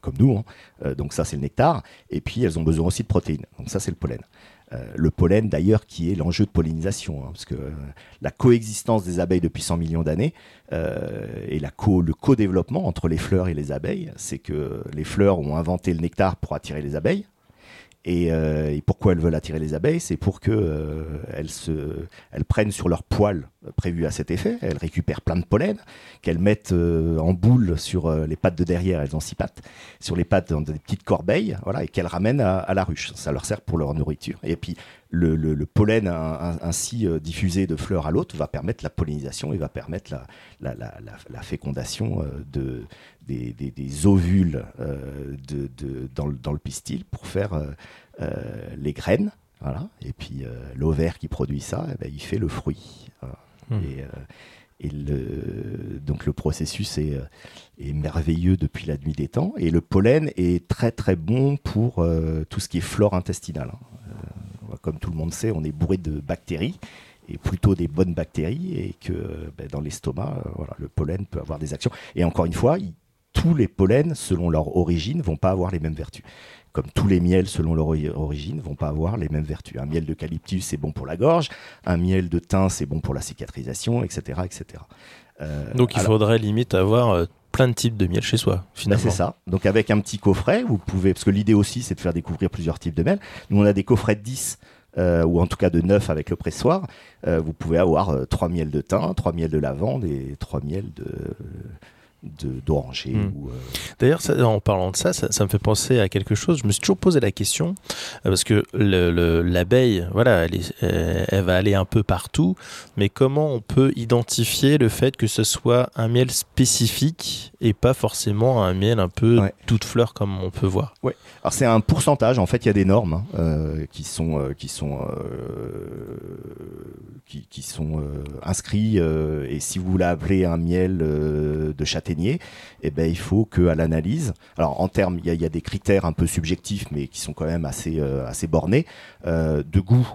Comme nous, hein. donc ça c'est le nectar, et puis elles ont besoin aussi de protéines, donc ça c'est le pollen. Euh, le pollen d'ailleurs qui est l'enjeu de pollinisation, hein, parce que euh, la coexistence des abeilles depuis 100 millions d'années euh, et la le co-développement entre les fleurs et les abeilles, c'est que les fleurs ont inventé le nectar pour attirer les abeilles, euh, et, pourquoi elles veulent attirer les abeilles C'est pour qu'elles euh, elles prennent sur leur poil prévu à cet effet, elles récupèrent plein de pollen, qu'elles mettent euh, en boule sur les pattes de derrière, elles ont six pattes, sur les pattes dans des petites corbeilles, voilà, et qu'elles ramènent à, la ruche. Ça leur sert pour leur nourriture. Et puis le, pollen ainsi diffusé de fleur à l'autre va permettre la pollinisation et va permettre la, fécondation de, des, ovules de, dans, dans, le pistil pour faire euh, les graines, voilà, et puis euh, l'ovaire qui produit ça, eh ben, il fait le fruit. Hmm. Et, euh, le, donc le processus est, merveilleux depuis la nuit des temps. Et le pollen est très très bon pour tout ce qui est flore intestinale. Hein. Comme tout le monde sait, on est bourré de bactéries et plutôt des bonnes bactéries et que ben, dans l'estomac, voilà, le pollen peut avoir des actions. Et encore une fois, tous les pollens, selon leur origine, vont pas avoir les mêmes vertus comme tous les miels selon leur origine, vont pas avoir les mêmes vertus. Un miel d'eucalyptus, c'est bon pour la gorge, un miel de thym, c'est bon pour la cicatrisation, etc. etc.
Euh, Donc il faudrait limite avoir euh, plein de types de miel chez soi, bah, finalement.
c'est ça. Donc avec un petit coffret, vous pouvez, parce que l'idée aussi, c'est de faire découvrir plusieurs types de miel. Nous, on a des coffrets de 10. Euh, ou en tout cas de 9 avec le pressoir, vous pouvez avoir trois miels de thym, trois miels de lavande et trois miels de, d'oranger. Hmm. Euh,
D'ailleurs, en parlant de ça, ça, me fait penser à quelque chose. Je me suis toujours posé la question, euh, parce que l'abeille, voilà, elle, euh, elle, va aller un peu partout, mais comment on peut identifier le fait que ce soit un miel spécifique et pas forcément un miel un peu toute fleur comme on peut voir.
Oui, alors c'est un pourcentage, en fait il y a des normes hein, qui sont, qui sont, qui, qui, sont inscrits, et si vous l'avez un miel de châtaignier, eh ben, il faut qu'à l'analyse, alors en termes, il y, a des critères un peu subjectifs, mais qui sont quand même assez, euh, assez bornés, euh, de goût,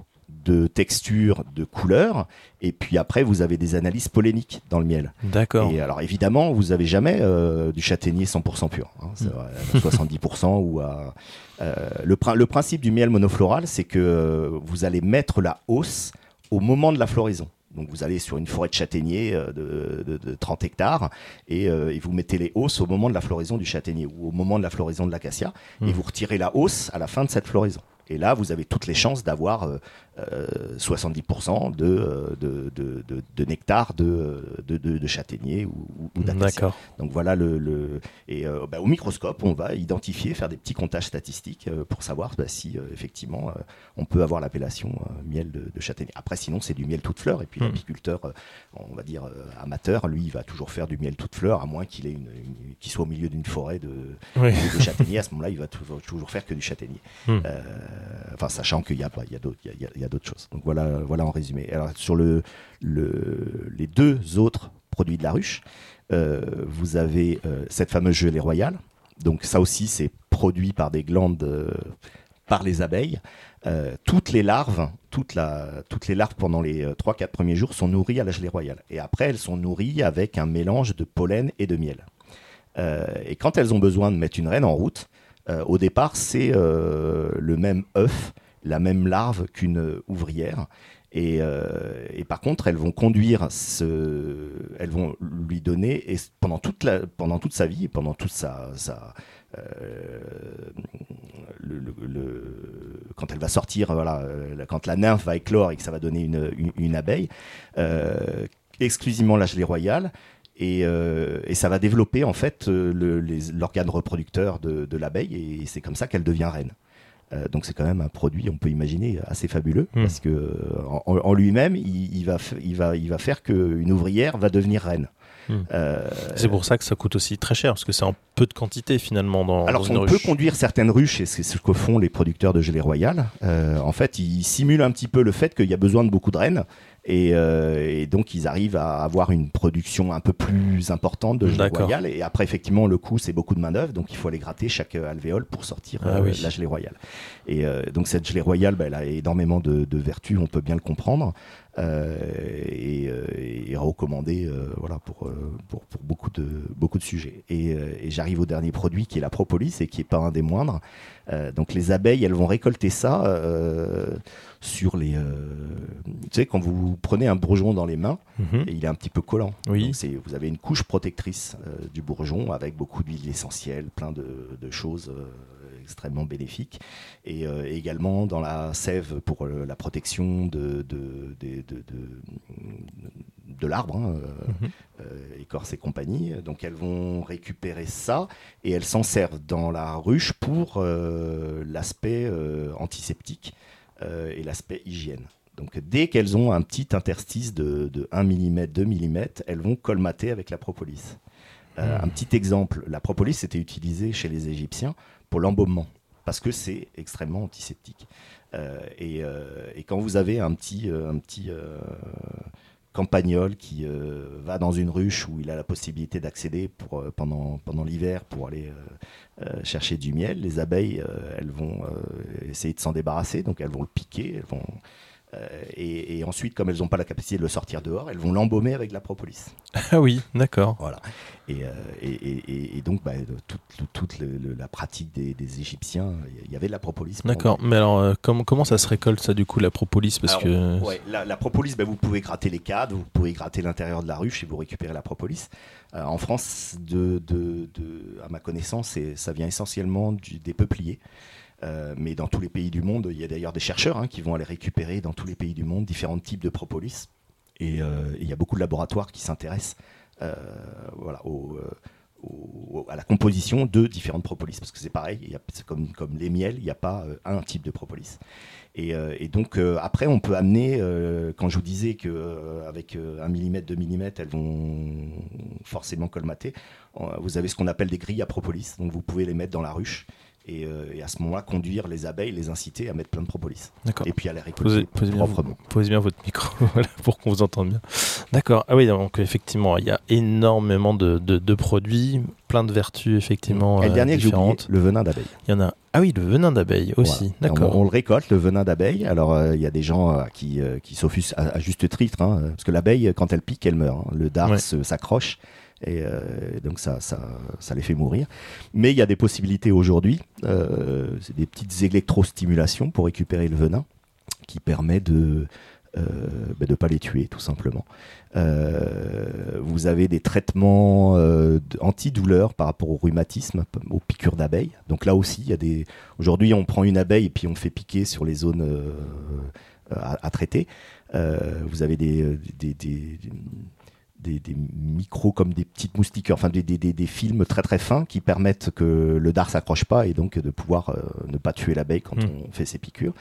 de texture, de couleur, et puis après vous avez des analyses poléniques dans le miel.
D'accord.
Et alors évidemment, vous avez jamais euh, du châtaignier 100% pur, hein, 70% ou à le, le principe du miel monofloral, c'est que vous allez mettre la hausse au moment de la floraison. Donc vous allez sur une forêt de châtaigniers euh, de, 30 hectares euh, et, vous mettez les hausses au moment de la floraison du châtaignier ou au moment de la floraison de l'acacia et mmh. vous retirez la hausse à la fin de cette floraison. Et là, vous avez toutes les chances d'avoir euh, 70% euh, de, de, de, de, nectar de, de, châtaignier ou, ou D'accord. Donc voilà le. et euh, bah, au microscope, on va identifier, faire des petits comptages statistiques euh, pour savoir bah, si effectivement on peut avoir l'appellation miel de, châtaignier. Après, sinon, c'est du miel toute fleur. Et puis hmm. l'apiculteur, on va dire amateur, lui, il va toujours faire du miel toute fleur, à moins qu'il ait une, soit au milieu d'une forêt de, de châtaignier. À ce moment-là, il va toujours, faire que du châtaignier. Hmm. enfin, sachant qu'il y a, il y a d'autres. D'autres choses. Donc voilà, voilà en résumé. Alors sur le, les deux autres produits de la ruche, euh, vous avez euh, cette fameuse gelée royale. Donc ça aussi, c'est produit par des glandes, euh, par les abeilles. toutes les larves, toute la, toutes les larves pendant les 3-4 premiers jours sont nourries à la gelée royale. Et après, elles sont nourries avec un mélange de pollen et de miel. et quand elles ont besoin de mettre une reine en route, au départ, c'est le même œuf la même larve qu'une ouvrière. Euh, et, par contre, elles vont conduire ce, elles vont lui donner et pendant toute la, pendant toute sa vie et pendant toute sa, sa euh, le, quand elle va sortir, voilà, euh, quand la nymphe va éclore et que ça va donner une, une, abeille, exclusivement la gelée royale. Et, et, ça va développer en fait l'organe reproducteur de, de l'abeille et c'est comme ça qu'elle devient reine. Donc c'est quand même un produit, on peut imaginer, assez fabuleux,
Hmm.
parce que en, en lui-même, il, il va, il, va, il va faire qu'une ouvrière va devenir reine.
Hmm.
Euh,
C'est pour ça que ça coûte aussi très cher, parce que c'est en peu de quantité finalement dans,
alors,
dans une
on peut conduire certaines ruches, et c'est ce que font les producteurs de gelée royale. Euh, en fait, ils simulent un petit peu le fait qu'il y a besoin de beaucoup de reines. Et, euh, et donc, ils arrivent à avoir une production un peu plus importante de gelée royale. Et après, effectivement, le coût, c'est beaucoup de main-d'œuvre. Donc, il faut aller gratter chaque euh, alvéole pour sortir
Ah
euh,
oui.
la gelée royale. Et donc, cette gelée royale, bah, elle a énormément de, de vertus, on peut bien le comprendre. Et, et recommandée euh, voilà, pour, euh, pour, pour beaucoup, de, beaucoup de sujets. Et, euh, et j'arrive au dernier produit qui est la propolis et qui n'est pas un des moindres. Donc les abeilles, elles vont récolter ça sur les... tu sais, quand vous prenez un bourgeon dans les mains,
Mhm.
et il est un petit peu collant.
Oui.
Donc, vous avez une couche protectrice du bourgeon avec beaucoup d'huile essentielle, plein de, de choses extrêmement bénéfiques. Et euh, également dans la sève pour euh, la protection de, de, de, de, l'arbre, hein, euh, écorce et compagnie. Donc elles vont récupérer ça et elles s'en servent dans la ruche pour l'aspect antiseptique et l'aspect hygiène. Donc dès qu'elles ont un petit interstice de, de 1 mm, 2 mm, elles vont colmater avec la propolis. Euh,
Mhm.
Un petit exemple, la propolis était utilisée chez les Égyptiens pour l'embaumement, parce que c'est extrêmement antiseptique. Euh, et, euh, et quand vous avez un petit, euh, un petit campagnol qui va dans une ruche où il a la possibilité d'accéder pour, pendant, pendant l'hiver pour aller chercher du miel, les abeilles, elles vont essayer de s'en débarrasser, donc elles vont le piquer, elles vont, et, et ensuite, comme elles n'ont pas la capacité de le sortir dehors, elles vont l'embaumer avec de la propolis.
Ah oui, d'accord.
Voilà. Et, euh, donc, bah, toute, toute- toute le- le- la pratique des, des Égyptiens, il y avait de la propolis.
D'accord. Mais alors, euh, comment, comment ça se récolte ça du coup, la propolis? Parce
Alors,
que.
Ouais, la, la propolis, bah, vous pouvez gratter les cadres, vous pouvez gratter l'intérieur de la ruche et vous récupérez la propolis. Euh, en France, de, de- de- à ma connaissance, ça vient essentiellement du- des peupliers. Euh, mais dans tous les pays du monde, il y a d'ailleurs des chercheurs hein, qui vont aller récupérer dans tous les pays du monde différents types de propolis. Et euh, il y a beaucoup de laboratoires qui s'intéressent euh, à la composition de différentes propolis. Parce que c'est pareil, c'est comme, les miels, il n'y a pas un type de propolis. Et, et donc après, on peut amener, quand je vous disais qu'avec 1 mm, 2 mm, elles vont forcément colmater, vous avez ce qu'on appelle des grilles à propolis. Donc vous pouvez les mettre dans la ruche. Et, euh, et à ce moment-là, conduire les abeilles, les inciter à mettre plein de propolis.
D'accord.
Et puis à les récolter
Posez,
proprement.
posez bien votre micro pour qu'on vous entende bien. D'accord. Ah oui, donc effectivement, il y a énormément de, de- de produits, plein de vertus effectivement
et le
euh,
dernier que j'ai
différentes.
le venin d'abeille.
Il y en a. Ah oui, le venin d'abeille aussi.
Voilà.
D'accord.
On, on le récolte, le venin d'abeille. Alors, euh, il y a des gens euh, qui, qui s'offusquent à, à juste titre, hein, parce que l'abeille, quand elle pique, elle meurt. hein. Le dard
Ouais.
Et euh, donc ça, les fait mourir. Mais il y a des possibilités aujourd'hui. euh, c'est des petites électrostimulations pour récupérer le venin, qui permet de euh, ben, de pas les tuer, tout simplement. Euh, vous avez des traitements euh, antidouleurs par rapport au rhumatisme, aux piqûres d'abeilles. Donc là aussi, il y a des. Aujourd'hui, on prend une abeille et puis on fait piquer sur les zones euh, à, traiter. Euh, vous avez euh, des, des- des micros comme des petites moustiquaires, enfin des, des, des- des films très très fins qui permettent que le dard s'accroche pas et donc de pouvoir euh, ne pas tuer l'abeille quand
Mm.
on fait ses piqûres.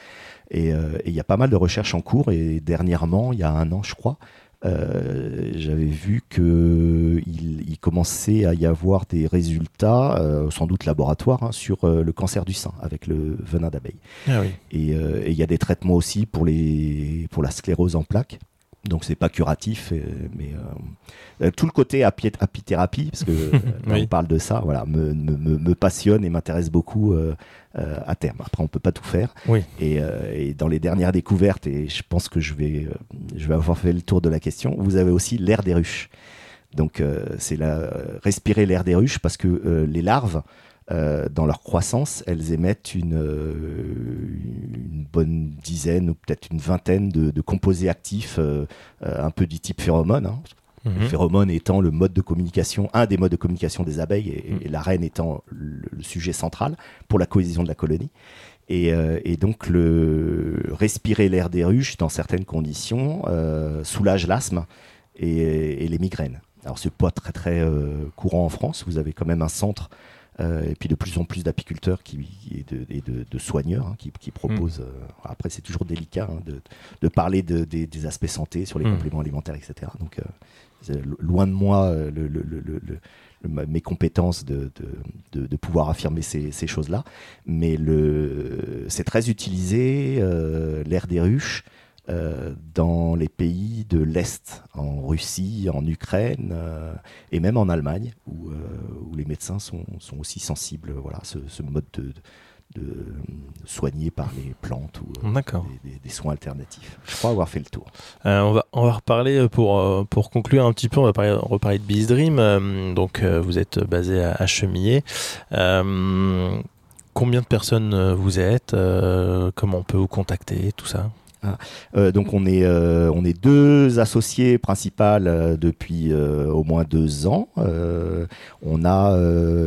Et euh, et il y a pas mal de recherches en cours et dernièrement, il y a un an je crois, euh, j'avais vu que il, il commençait à y avoir des résultats, euh, sans doute laboratoires, hein, sur euh, le cancer du sein avec le venin d'abeille.
Ah oui.
Et il y a des traitements aussi pour, les, pour la sclérose en plaques. Donc c'est pas curatif, euh, mais euh, euh, tout le côté api- apithérapie, parce que
Oui.
on parle de ça, voilà, me, me, me- me passionne et m'intéresse beaucoup euh, euh, à terme. Après, on peut pas tout faire.
Oui.
Et, et dans les dernières découvertes, et je pense que je vais, je vais avoir fait le tour de la question, vous avez aussi l'air des ruches. Donc c'est la respirer l'air des ruches parce que les larves, euh, dans leur croissance, elles émettent une, euh, une bonne dizaine ou peut-être une vingtaine de, de composés actifs, euh, un peu du type phéromone. hein.
Mhm.
Le phéromone étant le mode de communication, un des modes de communication des abeilles, et,
Mhm.
et la reine étant le, le sujet central pour la cohésion de la colonie. Et, euh, et donc, le, respirer l'air des ruches dans certaines conditions euh, soulage l'asthme et, et les migraines. Alors, c'est pas très très euh, courant en France. Vous avez quand même un centre et puis de plus en plus d'apiculteurs qui, et, de, de, soigneurs hein, qui, qui, proposent. Mm. après, c'est toujours délicat hein, de, parler des, aspects santé sur les mm. compléments alimentaires, etc. Donc, loin de moi le, mes compétences de, de, pouvoir affirmer ces, ces choses-là. Mais c'est très utilisé, euh, l'air des ruches, euh, dans les pays de l'Est, en Russie, en Ukraine euh, et même en Allemagne, où, où les médecins sont, sont, aussi sensibles voilà, ce, ce mode de, de soigner par les plantes ou euh, des, soins alternatifs. Je crois avoir fait le tour.
Euh, on, va, on va reparler euh, pour, pour conclure un petit peu, on va parler, reparler de Beesdream. donc vous êtes basé à, Chemillé. combien de personnes vous êtes Comment on peut vous contacter Tout ça?
Ah, donc on est, on est deux associés principales depuis au moins deux ans. on a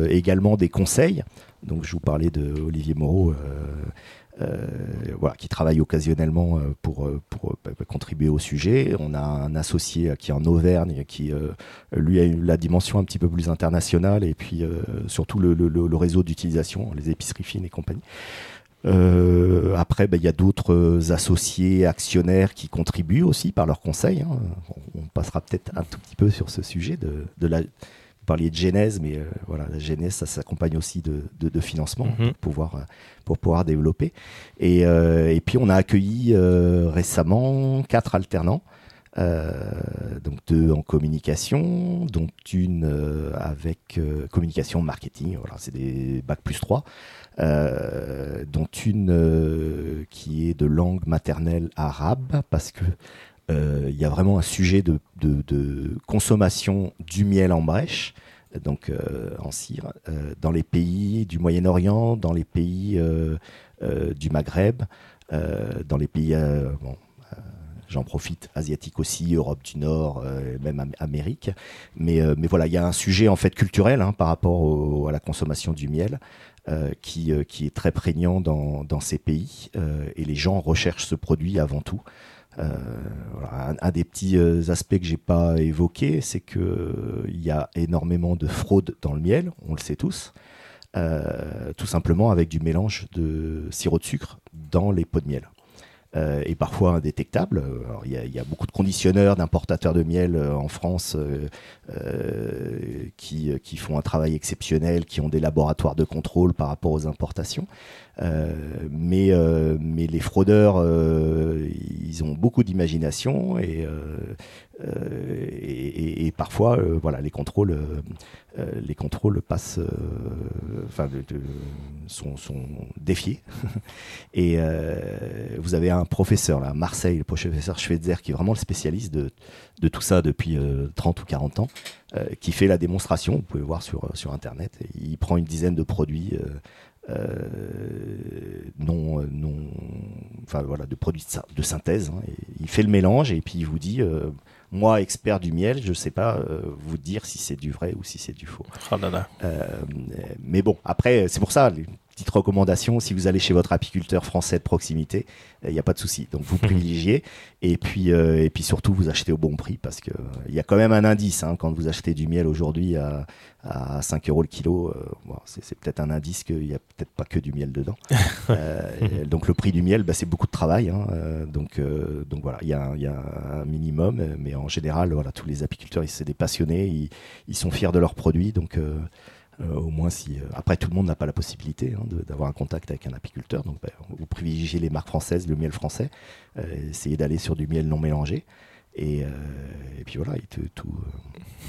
également des conseils. Donc je vous parlais de Olivier Moreau. Euh, euh, voilà, qui travaille occasionnellement euh, pour, pour contribuer au sujet. On a un associé qui est en Auvergne, qui lui a la dimension un petit peu plus internationale et puis surtout le, le, réseau d'utilisation, les épiceries fines et compagnie. Après, ben, il y a d'autres associés, actionnaires qui contribuent aussi par leurs conseils. Hein. On, passera peut-être un tout petit peu sur ce sujet de, de la vous parliez de genèse, mais euh, voilà, la genèse, ça s'accompagne aussi de, de, financement mhm. pour, pouvoir, euh, pour pouvoir développer. Et, euh, et puis, on a accueilli récemment quatre alternants. donc deux en communication, dont une avec communication marketing, voilà, c'est des bac plus 3, dont une qui est de langue maternelle arabe, parce que euh, il y a vraiment un sujet de, consommation du miel en brèche, donc euh, en cire, euh, dans les pays du Moyen-Orient, dans les pays du Maghreb, dans les pays, j'en profite, asiatiques aussi, Europe du Nord, même Amérique. Mais, mais voilà, il y a un sujet en fait culturel hein, par rapport à la consommation du miel. Qui, qui est très prégnant dans, ces pays et les gens recherchent ce produit avant tout. Euh, un, des petits euh, aspects que j'ai pas évoqué, c'est que euh, il y a énormément de fraude dans le miel, on le sait tous, tout simplement avec du mélange de sirop de sucre dans les pots de miel. Euh, et parfois indétectable. Il y, a beaucoup de conditionneurs, d'importateurs de miel euh, en France euh, qui, qui, font un travail exceptionnel, qui ont des laboratoires de contrôle par rapport aux importations. mais, mais les fraudeurs, ils ont beaucoup d'imagination et, et, et, parfois, voilà, les contrôles, les contrôles passent, enfin, sont, sont, défiés. et vous avez un professeur là, Marseille, le professeur Schweitzer, qui est vraiment le spécialiste de, de tout ça depuis 30 euh, ou 40 ans, euh, qui fait la démonstration, vous pouvez voir sur, euh, sur Internet. Il prend une dizaine de produits. non, non, enfin voilà, de produits de, synthèse. Hein, il fait le mélange et puis il vous dit, moi, expert du miel, je ne sais pas vous dire si c'est du vrai ou si c'est du faux.
Oh
mais bon, après, c'est pour ça, petite recommandation, si vous allez chez votre apiculteur français de proximité, il euh, n'y a pas de souci. Donc vous privilégiez et puis euh, et puis surtout vous achetez au bon prix parce que il euh, y a quand même un indice hein, quand vous achetez du miel aujourd'hui à, à 5 euros le kilo. c'est peut-être un indice qu'il n'y a peut-être pas que du miel dedans. donc le prix du miel, bah, c'est beaucoup de travail. Hein, donc donc voilà, il y, a, y a un minimum, mais en général, voilà, tous les apiculteurs, c'est des passionnés, ils, ils, sont fiers de leurs produits, donc au moins, si euh, après tout le monde n'a pas la possibilité hein, d'avoir un contact avec un apiculteur, donc bah, vous privilégiez les marques françaises, le miel français, euh, essayez d'aller sur du miel non mélangé. Et, puis voilà, tout,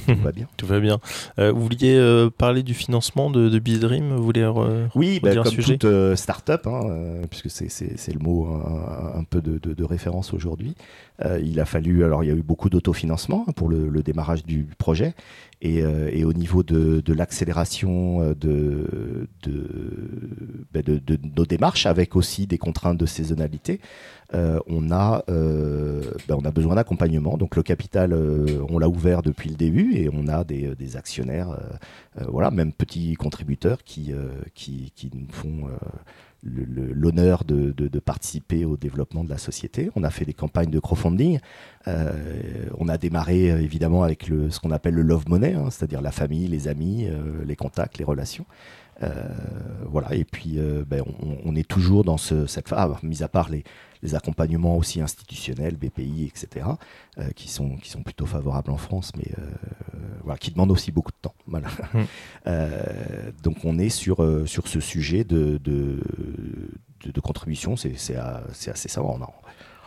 va bien.
tout va bien. vous vouliez parler du financement de, de Vous voulez
Oui, bah, comme toute start-up, hein, puisque c'est le mot un, peu de, référence aujourd'hui. Il a fallu, alors il y a eu beaucoup d'autofinancement hein, pour le, démarrage du projet, euh, et, au niveau de, l'accélération euh, ben de, nos démarches, avec aussi des contraintes de saisonnalité, euh, on, a, ben on a besoin d'accompagnement. Donc le capital, on l'a ouvert depuis le début et on a des, actionnaires, voilà, même petits contributeurs qui nous font l'honneur de, participer au développement de la société. On a fait des campagnes de crowdfunding. on a démarré évidemment avec ce qu'on appelle le love money, hein, c'est-à-dire la famille, les amis, les contacts, les relations. Euh, voilà, et puis euh, ben, on, est toujours dans ce, cette phase, ah, mis à part les, les, accompagnements aussi institutionnels, BPI, etc., euh, qui, sont, qui sont plutôt favorables en France, mais voilà, qui demandent aussi beaucoup de temps. Voilà. Mmh. donc on est sur, sur ce sujet de, de, de, contribution, c'est assez ça. On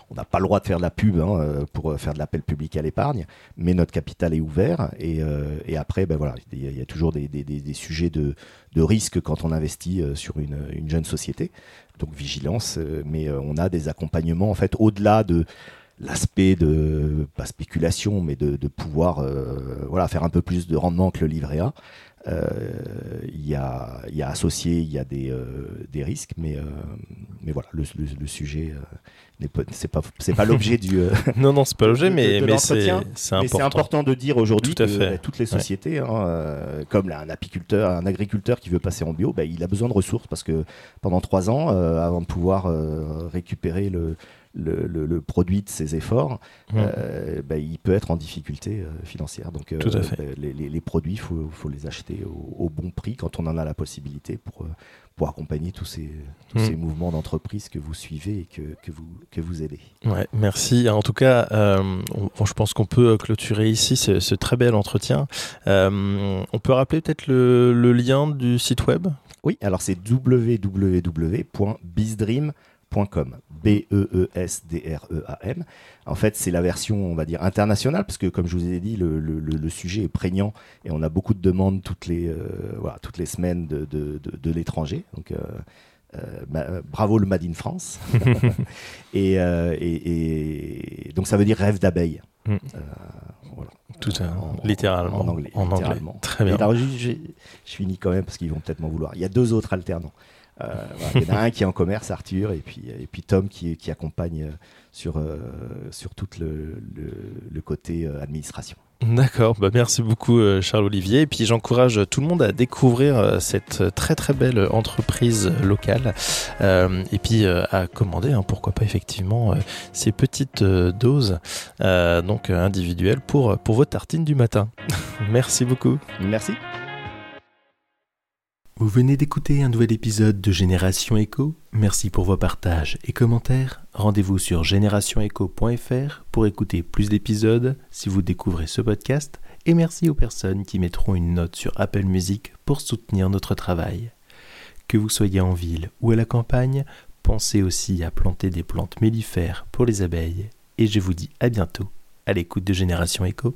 on n'a pas le droit de faire de la pub hein, euh, pour euh, faire de l'appel public à l'épargne, mais notre capital est ouvert. Et, euh, après, ben voilà, il y, a toujours des, sujets de, risque quand on investit sur une, jeune société. Donc vigilance, mais on a des accompagnements en fait au-delà de l'aspect de pas spéculation, mais de, pouvoir voilà faire un peu plus de rendement que le livret A. Il y, a, y, a, associé, il y a des, des risques, mais, mais voilà, le, le sujet c'est pas c'est pas l'objet du
euh, non non c'est pas l'objet mais mais c'est important.
important de dire aujourd'hui que bah, toutes les sociétés hein, euh, comme un apiculteur un agriculteur qui veut passer en bio bah, il a besoin de ressources parce que pendant trois ans euh, avant de pouvoir récupérer le le, le, produit de ses efforts, mmh. bah, il peut être en difficulté financière. Donc les, les, produits, il faut, faut, les acheter au, au, bon prix quand on en a la possibilité pour, pour accompagner tous ces, tous ces hmm. mouvements d'entreprise que vous suivez et que, que, vous, que vous aidez.
Ouais, merci. En tout cas, euh, je pense qu'on peut clôturer ici ce, très bel entretien. Euh, on peut rappeler peut-être le, le, lien du site web?
Oui, alors c'est www.bizdream.com B-E-E-S-D-R-E-A-M. En fait, c'est la version, on va dire, internationale, parce que, comme je vous ai dit, le, sujet est prégnant et on a beaucoup de demandes toutes les, euh, voilà, toutes les semaines de, de, l'étranger. Donc, euh, euh, bravo le Made in France. et, et, donc, ça veut dire rêve d'abeille. Mm.
Tout ça, littéralement.
En anglais. En anglais. Très bien. alors, je, je finis quand même parce qu'ils vont peut-être m'en vouloir. Il y a deux autres alternants. Euh, il y en a un qui est en commerce, Arthur, et puis, et puis Tom qui, qui accompagne euh, sur, euh, sur tout le, le, côté administration.
D'accord, bah merci beaucoup Charles-Olivier. Et puis j'encourage tout le monde à découvrir cette très très belle entreprise locale et puis à commander, hein, pourquoi pas effectivement, ces petites doses donc individuelles pour, pour vos tartines du matin. merci beaucoup.
Merci.
Vous venez d'écouter un nouvel épisode de Génération Echo. Merci pour vos partages et commentaires. Rendez-vous sur générationecho.fr pour écouter plus d'épisodes si vous découvrez ce podcast. Et merci aux personnes qui mettront une note sur Apple Music pour soutenir notre travail. Que vous soyez en ville ou à la campagne, pensez aussi à planter des plantes mellifères pour les abeilles. Et je vous dis à bientôt à l'écoute de Génération Echo.